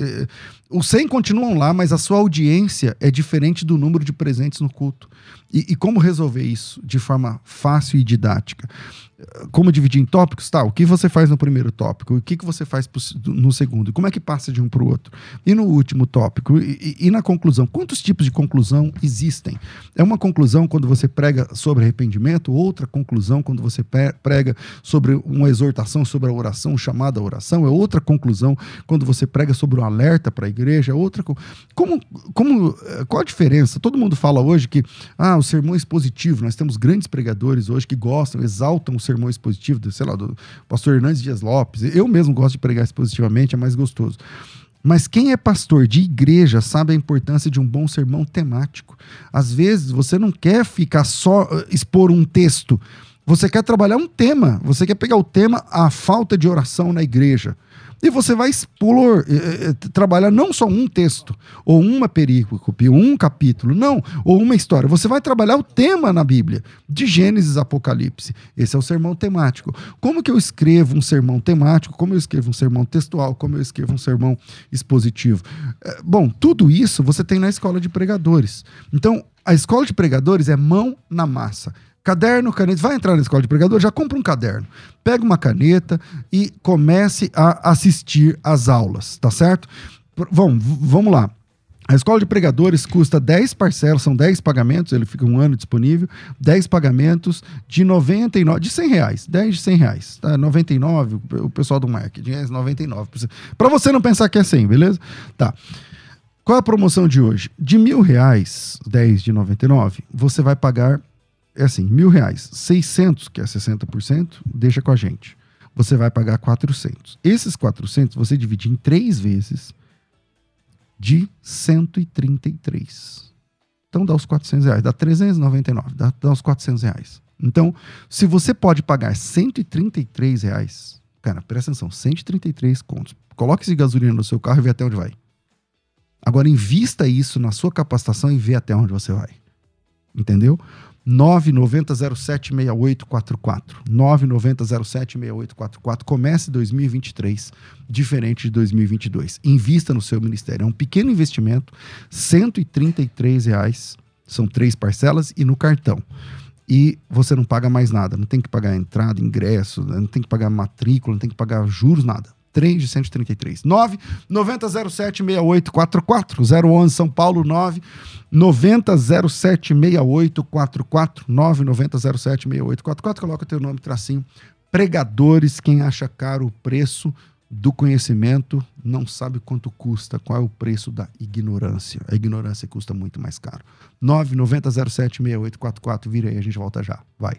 [SPEAKER 1] Os 100 continuam lá, mas a sua audiência é diferente do número de presentes no culto. E, e como resolver isso de forma fácil e didática? Como dividir em tópicos, tá? O que você faz no primeiro tópico? O que, que você faz no segundo? Como é que passa de um para o outro? E no último tópico? E, e, na conclusão? Quantos tipos de conclusão existem? É uma conclusão quando você prega sobre arrependimento, outra conclusão quando você prega sobre uma exortação sobre a oração, chamada oração, é outra conclusão quando você prega sobre um alerta para a igreja, é outra. Como, como, eh, qual a diferença? Todo mundo fala hoje que ah, o sermão é expositivo, nós temos grandes pregadores hoje que gostam, exaltam o sermão expositivo, do, sei lá, do pastor Hernandes Dias Lopes. Eu mesmo gosto de pregar expositivamente, é mais gostoso. Mas quem é pastor de igreja sabe a importância de um bom sermão temático. Às vezes você não quer ficar só uh, expor um texto, você quer trabalhar um tema. Você quer pegar o tema a falta de oração na igreja. E você vai expor, eh, eh, trabalhar não só um texto, ou uma perícope, um capítulo, não, ou uma história. Você vai trabalhar o tema na Bíblia, de Gênesis a Apocalipse. Esse é o sermão temático. Como que eu escrevo um sermão temático? Como eu escrevo um sermão textual? Como eu escrevo um sermão expositivo? Eh, bom, tudo isso você tem na escola de pregadores. Então, a escola de pregadores é mão na massa. Caderno, caneta. Vai entrar na escola de pregador, já compra um caderno. Pega uma caneta e comece a assistir às aulas, tá certo? Vamos, vamos lá. A escola de pregadores custa 10 parcelas, são 10 pagamentos, ele fica um ano disponível, 10 pagamentos de 99, de 100 reais, 10 de 100 reais, tá? 99, o pessoal do marketing é 99. Para você não pensar que é 100, beleza? Tá. Qual é a promoção de hoje? De mil reais, 10 de 99, você vai pagar é assim, mil reais, 600, que é 60%, deixa com a gente. Você vai pagar 400. Esses 400 você divide em três vezes de 133. Então dá os 400 reais, dá 399, dá, dá os 400 reais. Então, se você pode pagar 133 reais, cara, presta atenção, 133 contos. Coloque esse gasolina no seu carro e vê até onde vai. Agora, invista isso na sua capacitação e vê até onde você vai. Entendeu? 990076844. 990076844. Comece 2023 diferente de 2022. Invista no seu ministério. É um pequeno investimento, 133 reais, são três parcelas e no cartão. E você não paga mais nada, não tem que pagar entrada, ingresso, não tem que pagar matrícula, não tem que pagar juros, nada. Trem de 133. 9 9007 6844 011 São Paulo 9 9007 6844 9 9007 6844 coloca teu nome tracinho pregadores quem acha caro o preço do conhecimento não sabe quanto custa, qual é o preço da ignorância. A ignorância custa muito mais caro. 990076844, vira aí, a gente volta já. Vai.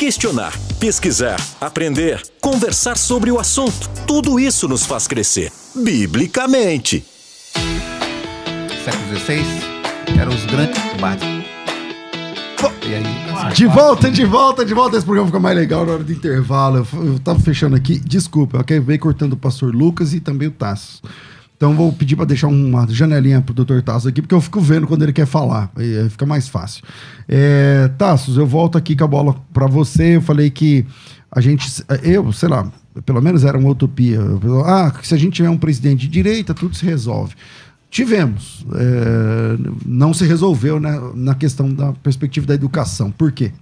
[SPEAKER 6] Questionar, pesquisar, aprender, conversar sobre o assunto. Tudo isso nos faz crescer, biblicamente.
[SPEAKER 5] Século XVI eram os grandes debates.
[SPEAKER 1] E aí, de volta, de volta, de volta. Esse programa fica mais legal na hora do intervalo. Eu, eu tava fechando aqui. Desculpa, eu acabei cortando o pastor Lucas e também o Tasso. Então vou pedir para deixar uma janelinha pro Dr. Tassos aqui, porque eu fico vendo quando ele quer falar. Aí fica mais fácil. É, Tassos, eu volto aqui com a bola para você. Eu falei que a gente, eu, sei lá, pelo menos era uma utopia. Ah, se a gente tiver um presidente de direita, tudo se resolve. Tivemos. É, não se resolveu né, na questão da perspectiva da educação. Por quê?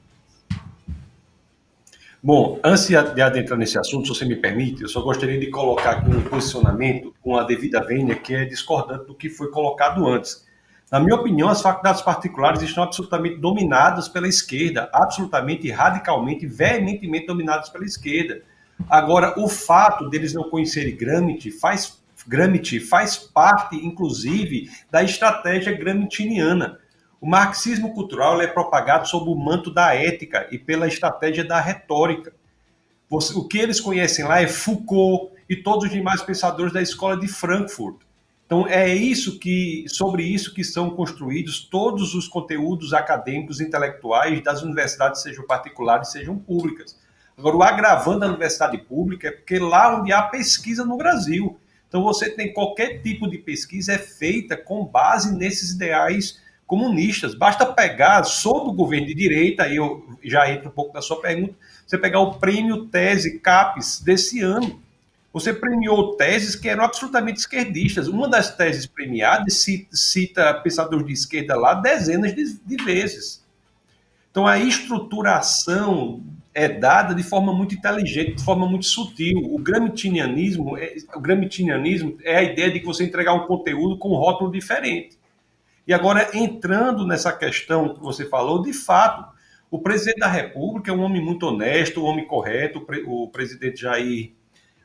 [SPEAKER 2] Bom, antes de adentrar nesse assunto, se você me permite, eu só gostaria de colocar aqui um posicionamento com a devida vênia que é discordante do que foi colocado antes. Na minha opinião, as faculdades particulares estão absolutamente dominadas pela esquerda, absolutamente, radicalmente, veementemente dominadas pela esquerda. Agora, o fato deles não conhecerem Gramsci faz, Gramsci faz parte, inclusive, da estratégia gramsciana. O marxismo cultural é propagado sob o manto da ética e pela estratégia da retórica. O que eles conhecem lá é Foucault e todos os demais pensadores da escola de Frankfurt. Então é isso que sobre isso que são construídos todos os conteúdos acadêmicos intelectuais das universidades, sejam particulares, sejam públicas. Agora o agravante da universidade pública é porque lá onde há pesquisa no Brasil. Então você tem qualquer tipo de pesquisa é feita com base nesses ideais comunistas. Basta pegar, sob o governo de direita, aí eu já entro um pouco na sua pergunta, você pegar o prêmio Tese CAPES desse ano. Você premiou teses que eram absolutamente esquerdistas. Uma das teses premiadas cita pensadores de esquerda lá dezenas de, de vezes. Então a estruturação é dada de forma muito inteligente, de forma muito sutil. O gramscianismo, é, o gramscianismo é a ideia de que você entregar um conteúdo com um rótulo diferente. E agora, entrando nessa questão que você falou, de fato, o presidente da República é um homem muito honesto, um homem correto, o presidente Jair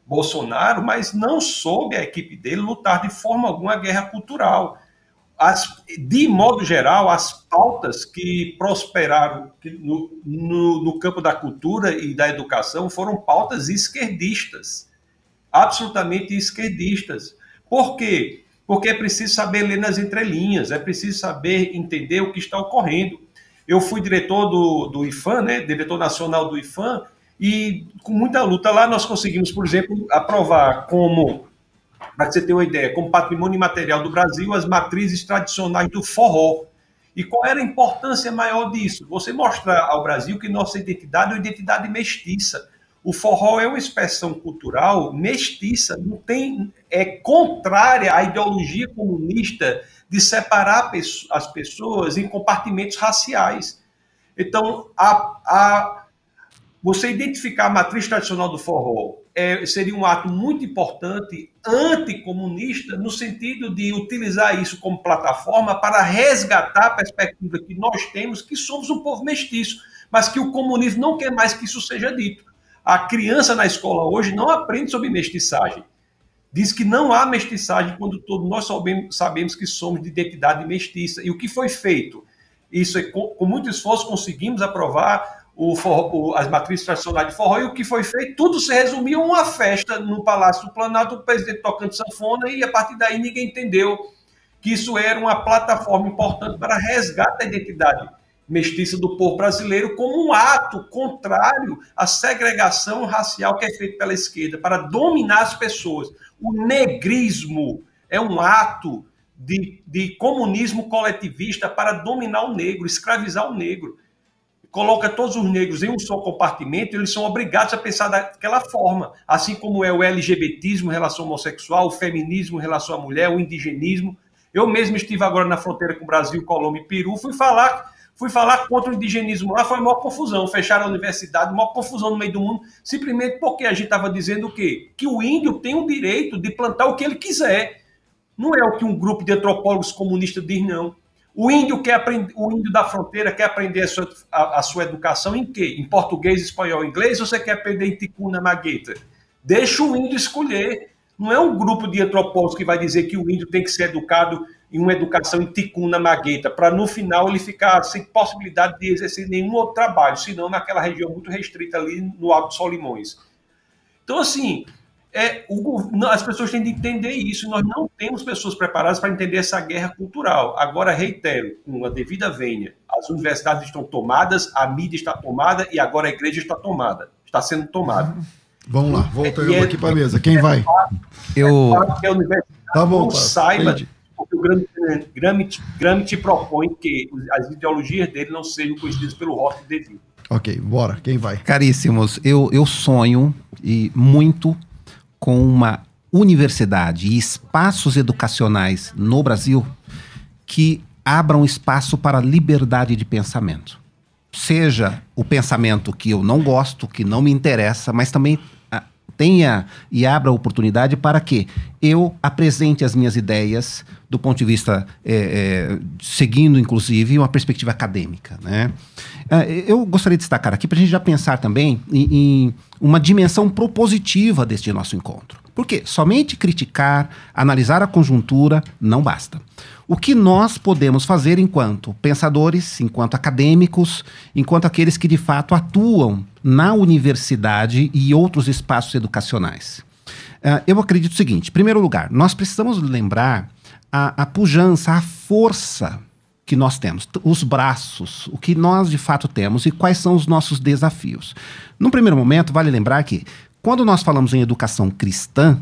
[SPEAKER 2] Bolsonaro, mas não soube a equipe dele lutar de forma alguma a guerra cultural. As, de modo geral, as pautas que prosperaram no, no, no campo da cultura e da educação foram pautas esquerdistas, absolutamente esquerdistas. Por quê? Porque é preciso saber ler nas entrelinhas, é preciso saber entender o que está ocorrendo. Eu fui diretor do, do IFAM, né, diretor nacional do IFAM, e com muita luta lá nós conseguimos, por exemplo, aprovar como, para você ter uma ideia, como patrimônio imaterial do Brasil, as matrizes tradicionais do forró. E qual era a importância maior disso? Você mostrar ao Brasil que nossa identidade é uma identidade mestiça. O forró é uma expressão cultural mestiça, não tem é contrária à ideologia comunista de separar as pessoas em compartimentos raciais. Então, a, a, você identificar a matriz tradicional do forró é, seria um ato muito importante anticomunista, no sentido de utilizar isso como plataforma para resgatar a perspectiva que nós temos, que somos um povo mestiço, mas que o comunismo não quer mais que isso seja dito. A criança na escola hoje não aprende sobre mestiçagem. Diz que não há mestiçagem quando todos nós sabemos que somos de identidade mestiça. E o que foi feito? Isso é, com, com muito esforço conseguimos aprovar o forró, as matrizes tradicionais de forró, e o que foi feito? Tudo se resumia a uma festa no Palácio do Planalto, o presidente tocando sanfona, e a partir daí ninguém entendeu que isso era uma plataforma importante para resgate da identidade mestiça do povo brasileiro como um ato contrário à segregação racial que é feita pela esquerda para dominar as pessoas. O negrismo é um ato de, de comunismo coletivista para dominar o negro, escravizar o negro. Coloca todos os negros em um só compartimento, eles são obrigados a pensar daquela forma. Assim como é o LGBTismo em relação ao homossexual, o feminismo em relação à mulher, o indigenismo. Eu mesmo estive agora na fronteira com o Brasil, Colômbia e Peru, fui falar fui falar contra o indigenismo lá, foi a maior confusão. Fecharam a universidade, maior confusão no meio do mundo, simplesmente porque a gente estava dizendo o quê? Que o índio tem o direito de plantar o que ele quiser. Não é o que um grupo de antropólogos comunistas diz, não. O índio quer aprender, o índio da fronteira quer aprender a sua, a, a sua educação em quê? Em português, espanhol, inglês, ou você quer aprender em ticuna magueta? Deixa o índio escolher. Não é um grupo de antropólogos que vai dizer que o índio tem que ser educado em uma educação em ticuna magueta, para no final ele ficar sem possibilidade de exercer nenhum outro trabalho, senão naquela região muito restrita ali no Alto Solimões. Então, assim, é, o, as pessoas têm de entender isso. Nós não temos pessoas preparadas para entender essa guerra cultural. Agora, reitero, com a devida vênia, as universidades estão tomadas, a mídia está tomada e agora a igreja está tomada. Está sendo tomada.
[SPEAKER 1] Vamos lá, voltando é, aqui para a mesa. Quem vai?
[SPEAKER 4] Eu.
[SPEAKER 2] Que a universidade tá bom, não saiba, entendi. Porque o Gramsci, Gramsci propõe que as ideologias dele não sejam conhecidas pelo rótulo devido.
[SPEAKER 1] Ok, bora. Quem vai?
[SPEAKER 5] Caríssimos, eu, eu sonho e muito com uma universidade e espaços educacionais no Brasil que abram espaço para liberdade de pensamento. Seja o pensamento que eu não gosto, que não me interessa, mas também tenha e abra oportunidade para que eu apresente as minhas ideias do ponto de vista, é, é, seguindo inclusive uma perspectiva acadêmica. Né? Ah, eu gostaria de destacar aqui para a gente já pensar também em, em uma dimensão propositiva deste nosso encontro. Porque somente criticar, analisar a conjuntura não basta. O que nós podemos fazer enquanto pensadores, enquanto acadêmicos, enquanto aqueles que de fato atuam na universidade e outros espaços educacionais? Uh, eu acredito o seguinte: em primeiro lugar, nós precisamos lembrar a, a pujança, a força que nós temos, os braços, o que nós de fato temos e quais são os nossos desafios. No primeiro momento, vale lembrar que quando nós falamos em educação cristã,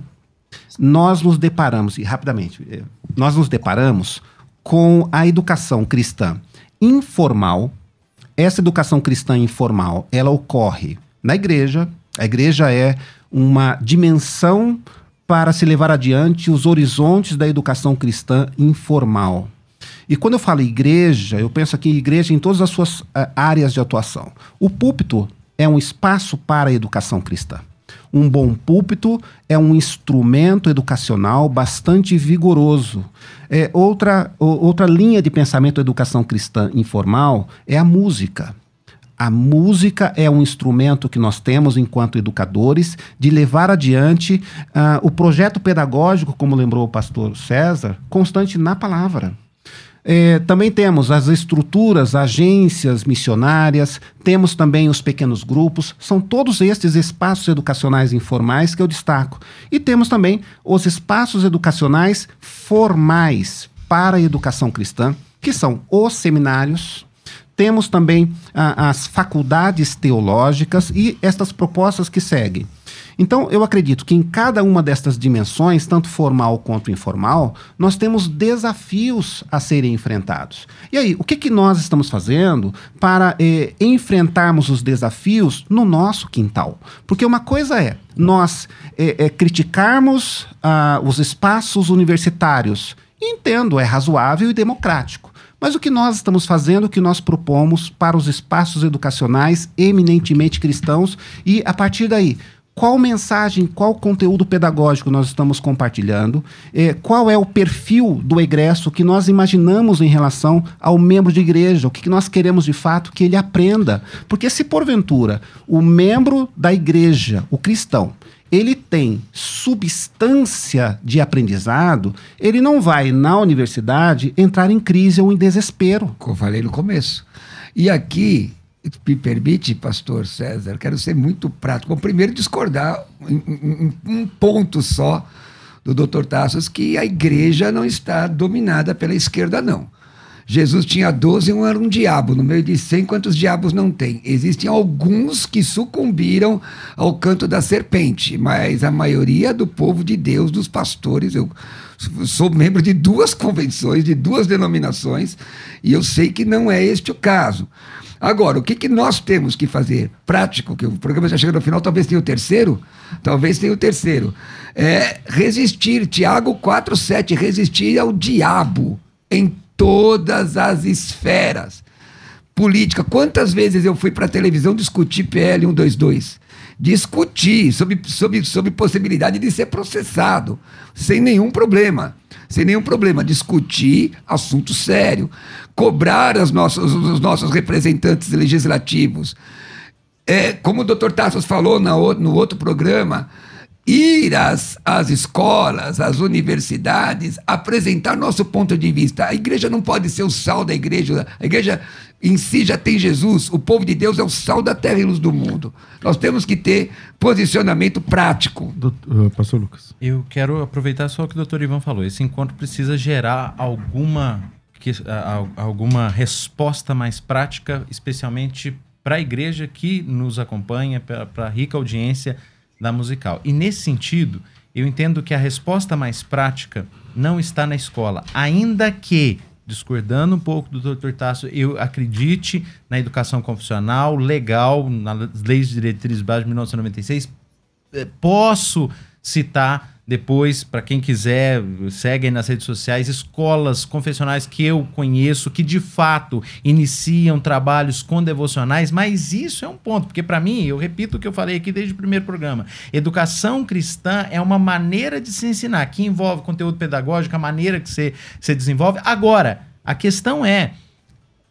[SPEAKER 5] nós nos deparamos, e rapidamente, eh, nós nos deparamos com a educação cristã informal. Essa educação cristã informal, ela ocorre na igreja. A igreja é uma dimensão para se levar adiante os horizontes da educação cristã informal. E quando eu falo igreja, eu penso aqui em igreja em todas as suas uh, áreas de atuação. O púlpito é um espaço para a educação cristã. Um bom púlpito é um instrumento educacional bastante vigoroso. É, outra, outra linha de pensamento da educação cristã informal é a música. A música é um instrumento que nós temos enquanto educadores de levar adiante uh, o projeto pedagógico, como lembrou o pastor César, constante na palavra. É, também temos as estruturas, agências missionárias, temos também os pequenos grupos, são todos estes espaços educacionais informais que eu destaco. E temos também os espaços educacionais formais para a educação cristã, que são os seminários, temos também ah, as faculdades teológicas e estas propostas que seguem. Então, eu acredito que em cada uma destas dimensões, tanto formal quanto informal, nós temos desafios a serem enfrentados. E aí, o que, que nós estamos fazendo para eh, enfrentarmos os desafios no nosso quintal? Porque uma coisa é nós eh, eh, criticarmos ah, os espaços universitários. Entendo, é razoável e democrático. Mas o que nós estamos fazendo, o que nós propomos para os espaços educacionais eminentemente cristãos e, a partir daí, qual mensagem, qual conteúdo pedagógico nós estamos compartilhando, eh, qual é o perfil do egresso que nós imaginamos em relação ao membro de igreja, o que, que nós queremos de fato que ele aprenda. Porque se porventura o membro da igreja, o cristão, ele tem substância de aprendizado, ele não vai na universidade entrar em crise ou em desespero.
[SPEAKER 4] Como eu falei no começo. E aqui, me permite, pastor César, quero ser muito prático. Bom, primeiro discordar um ponto só do doutor Tassos, que a igreja não está dominada pela esquerda, não. Jesus tinha 12 e um era um diabo. No meio de 100, quantos diabos não tem? Existem alguns que sucumbiram ao canto da serpente, mas a maioria do povo de Deus, dos pastores, eu sou membro de duas <laughs> convenções, de duas denominações, e eu sei que não é este o caso. Agora, o que, que nós temos que fazer? Prático, que o programa já chega no final, talvez tenha o terceiro, talvez tenha o terceiro. É resistir, Tiago 4,7, resistir ao diabo em todas as esferas. Política, quantas vezes eu fui para a televisão discutir PL 122? Discutir sobre, sobre, sobre possibilidade de ser processado, sem nenhum problema sem nenhum problema, discutir assunto sério, cobrar as nossas, os nossos representantes legislativos. É, como o doutor Tassos falou na, no outro programa, ir às, às escolas, às universidades, apresentar nosso ponto de vista. A igreja não pode ser o sal da igreja. A igreja em si já tem Jesus. O povo de Deus é o sal da terra e luz do mundo. Nós temos que ter posicionamento prático.
[SPEAKER 1] Doutor, uh, Pastor Lucas.
[SPEAKER 3] Eu quero aproveitar só o que o doutor Ivan falou. Esse encontro precisa gerar alguma, que, alguma resposta mais prática, especialmente para a igreja que nos acompanha, para a rica audiência da musical. E nesse sentido, eu entendo que a resposta mais prática não está na escola, ainda que discordando um pouco do Dr. Tasso, eu acredite na educação confissional legal, nas leis de diretrizes básicas de 1996, eh, posso citar depois, para quem quiser, segue aí nas redes sociais, escolas confessionais que eu conheço, que de fato iniciam trabalhos com devocionais, mas isso é um ponto, porque para mim, eu repito o que eu falei aqui desde o primeiro programa, educação cristã é uma maneira de se ensinar, que envolve conteúdo pedagógico, a maneira que você, você desenvolve. Agora, a questão é,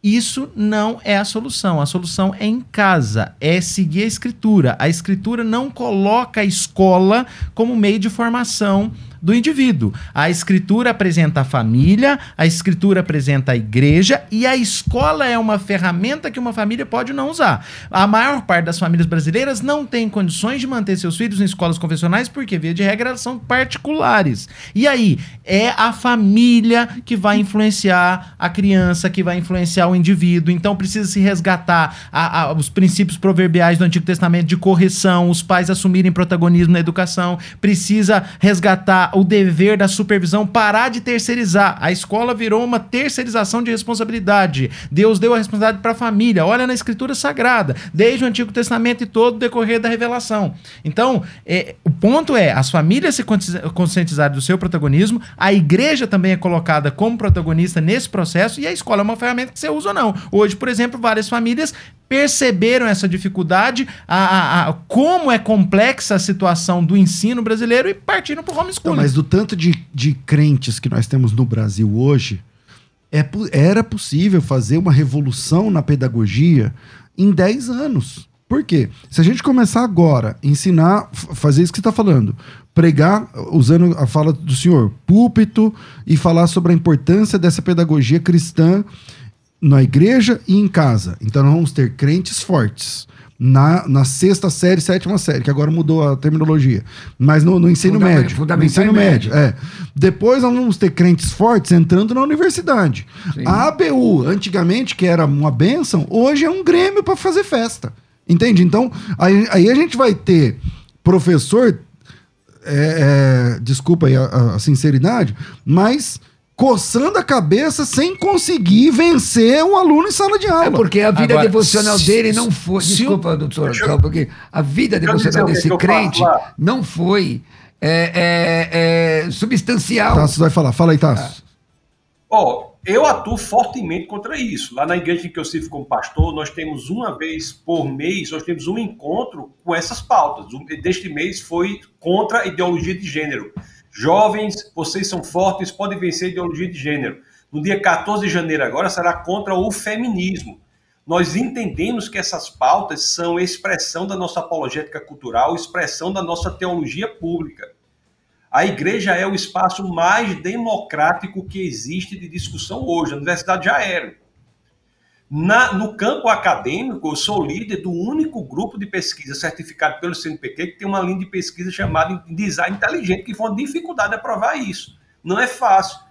[SPEAKER 3] isso não é a solução. A solução é em casa, é seguir a escritura. A escritura não coloca a escola como meio de formação do indivíduo. A escritura apresenta a família, a escritura apresenta a igreja e a escola é uma ferramenta que uma família pode não usar. A maior parte das famílias brasileiras não tem condições de manter seus filhos em escolas confessionais porque, via de regra, elas são particulares. E aí, é a família que vai influenciar a criança, que vai influenciar o indivíduo. Então, precisa se resgatar a, a, os princípios proverbiais do Antigo Testamento de correção, os pais assumirem protagonismo na educação, precisa resgatar o dever da supervisão, parar de terceirizar. A escola virou uma terceirização de responsabilidade. Deus deu a responsabilidade para a família. Olha na Escritura Sagrada, desde o Antigo Testamento e todo o decorrer da revelação. Então, é, o ponto é as famílias se conscientizarem do seu protagonismo, a igreja também é colocada como protagonista nesse processo e a escola é uma ferramenta que você usa ou não. Hoje, por exemplo, várias famílias perceberam essa dificuldade, a, a, a, como é complexa a situação do ensino brasileiro e partiram para o homeschooling.
[SPEAKER 1] Então, mas do tanto de, de crentes que nós temos no Brasil hoje, é, era possível fazer uma revolução na pedagogia em 10 anos. Por quê? Se a gente começar agora ensinar, fazer isso que você está falando, pregar, usando a fala do senhor, púlpito, e falar sobre a importância dessa pedagogia cristã na igreja e em casa. Então nós vamos ter crentes fortes. Na, na sexta série, sétima série, que agora mudou a terminologia. Mas no, no ensino médio. No ensino médio, é. Depois nós vamos ter crentes fortes entrando na universidade. Sim. A ABU, antigamente, que era uma benção, hoje é um grêmio para fazer festa. Entende? Então, aí, aí a gente vai ter professor, é, é, desculpa aí a, a sinceridade, mas coçando a cabeça sem conseguir vencer um aluno em sala de aula. É
[SPEAKER 4] porque a vida Agora, devocional se, dele não foi. Desculpa, doutor, só porque a vida devocional desse crente não foi é, é, é, substancial.
[SPEAKER 1] Tassos vai falar. Fala aí, Tassos.
[SPEAKER 2] Ó, oh, eu atuo fortemente contra isso. Lá na igreja que eu sirvo como pastor, nós temos uma vez por mês, nós temos um encontro com essas pautas. Deste mês foi contra a ideologia de gênero. Jovens, vocês são fortes, podem vencer a ideologia de gênero. No dia 14 de janeiro agora será contra o feminismo. Nós entendemos que essas pautas são expressão da nossa apologética cultural, expressão da nossa teologia pública. A igreja é o espaço mais democrático que existe de discussão hoje. A universidade já era. Na, no campo acadêmico, eu sou líder do único grupo de pesquisa certificado pelo CNPq que tem uma linha de pesquisa chamada Design Inteligente, que foi uma dificuldade de aprovar isso. Não é fácil.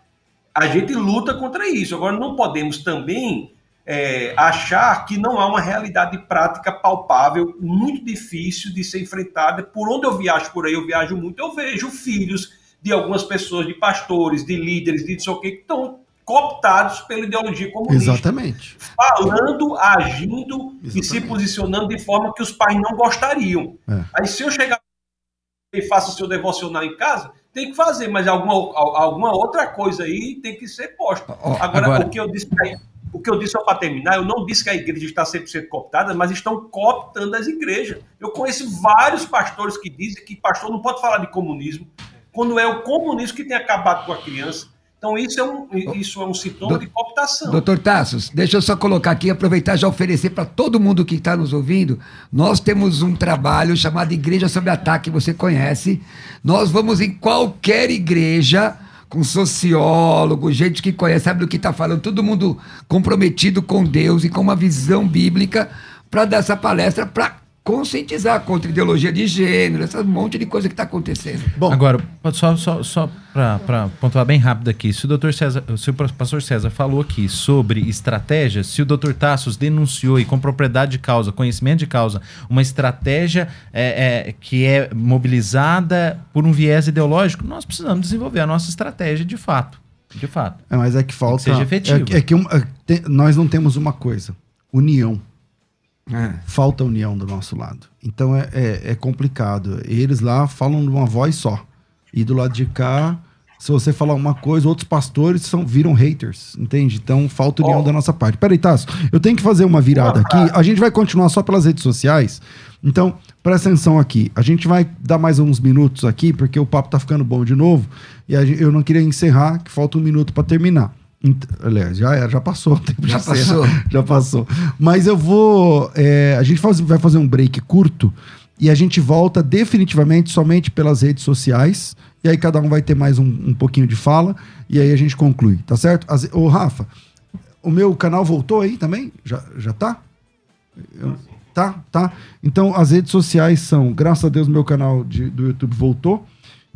[SPEAKER 2] a gente luta contra isso. Agora, não podemos também é, achar que não há uma realidade prática palpável, muito difícil de ser enfrentada. Por onde eu viajo por aí, eu viajo muito, eu vejo filhos de algumas pessoas, de pastores, de líderes, de não que estão cooptados pela ideologia comunista.
[SPEAKER 1] Exatamente.
[SPEAKER 2] Falando, agindo Exatamente. e se posicionando de forma que os pais não gostariam. É. Aí se eu chegar e faço o seu devocional em casa, tem que fazer, mas alguma, alguma outra coisa aí tem que ser posta. agora, agora, o que eu disse aí, o que eu disse só para terminar, eu não disse que a igreja está 100% cooptada, mas estão cooptando as igrejas. Eu conheço vários pastores que dizem que pastor não pode falar de comunismo, quando é o comunismo que tem acabado com a criança. Então, isso é um, isso é um sintoma do, de cooptação.
[SPEAKER 4] Doutor Tassos, deixa eu só colocar aqui, aproveitar e já oferecer para todo mundo que está nos ouvindo. Nós temos um trabalho chamado Igreja Sob Ataque, você conhece. Nós vamos em qualquer igreja com sociólogo, gente que conhece, sabe do que está falando, todo mundo comprometido com Deus e com uma visão bíblica para dar essa palestra para conscientizar contra ideologia de gênero, esse monte de coisa que está acontecendo.
[SPEAKER 3] Bom, agora, só, só, só para pontuar bem rápido aqui, se o doutor César, se o pastor César falou aqui sobre estratégia, se o doutor Tassos denunciou e com propriedade de causa, conhecimento de causa, uma estratégia é, é, que é mobilizada por um viés ideológico, nós precisamos desenvolver a nossa estratégia de fato. De fato.
[SPEAKER 1] É, mas é que falta.
[SPEAKER 3] Que seja efetivo.
[SPEAKER 1] É, é que um, é, tem, nós não temos uma coisa: união. É. Falta união do nosso lado. Então é, é, é, complicado. Eles lá falam de uma voz só. E do lado de cá, se você falar uma coisa, outros pastores são, viram haters, entende? Então falta união oh. da nossa parte. Peraí, Tasso, eu tenho que fazer uma virada aqui. A gente vai continuar só pelas redes sociais. Então, presta atenção aqui. A gente vai dar mais uns minutos aqui, porque o papo tá ficando bom de novo. E gente, eu não queria encerrar, que falta um minuto para terminar. Aliás, já, já passou <laughs> tempo.
[SPEAKER 4] Já passou. <laughs>
[SPEAKER 1] já passou. Mas eu vou. É, a gente faz, vai fazer um break curto e a gente volta definitivamente somente pelas redes sociais. E aí cada um vai ter mais um, um pouquinho de fala. E aí a gente conclui, tá certo? As, ô, Rafa, o meu canal voltou aí também? Já, já tá? Eu, tá, tá. Então as redes sociais são, graças a Deus, meu canal de, do YouTube voltou.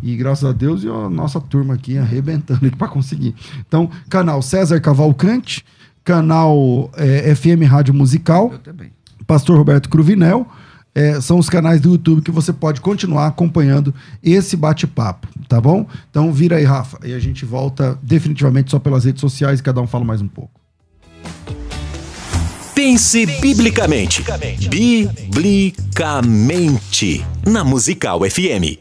[SPEAKER 1] E graças a Deus e a nossa turma aqui arrebentando para conseguir. Então, canal César Cavalcante, canal é, FM Rádio Musical, Pastor Roberto Cruvinel. É, são os canais do YouTube que você pode continuar acompanhando esse bate-papo, tá bom? Então vira aí, Rafa, e a gente volta definitivamente só pelas redes sociais e cada um fala mais um pouco.
[SPEAKER 6] Pense biblicamente. Biblicamente. Na Musical FM.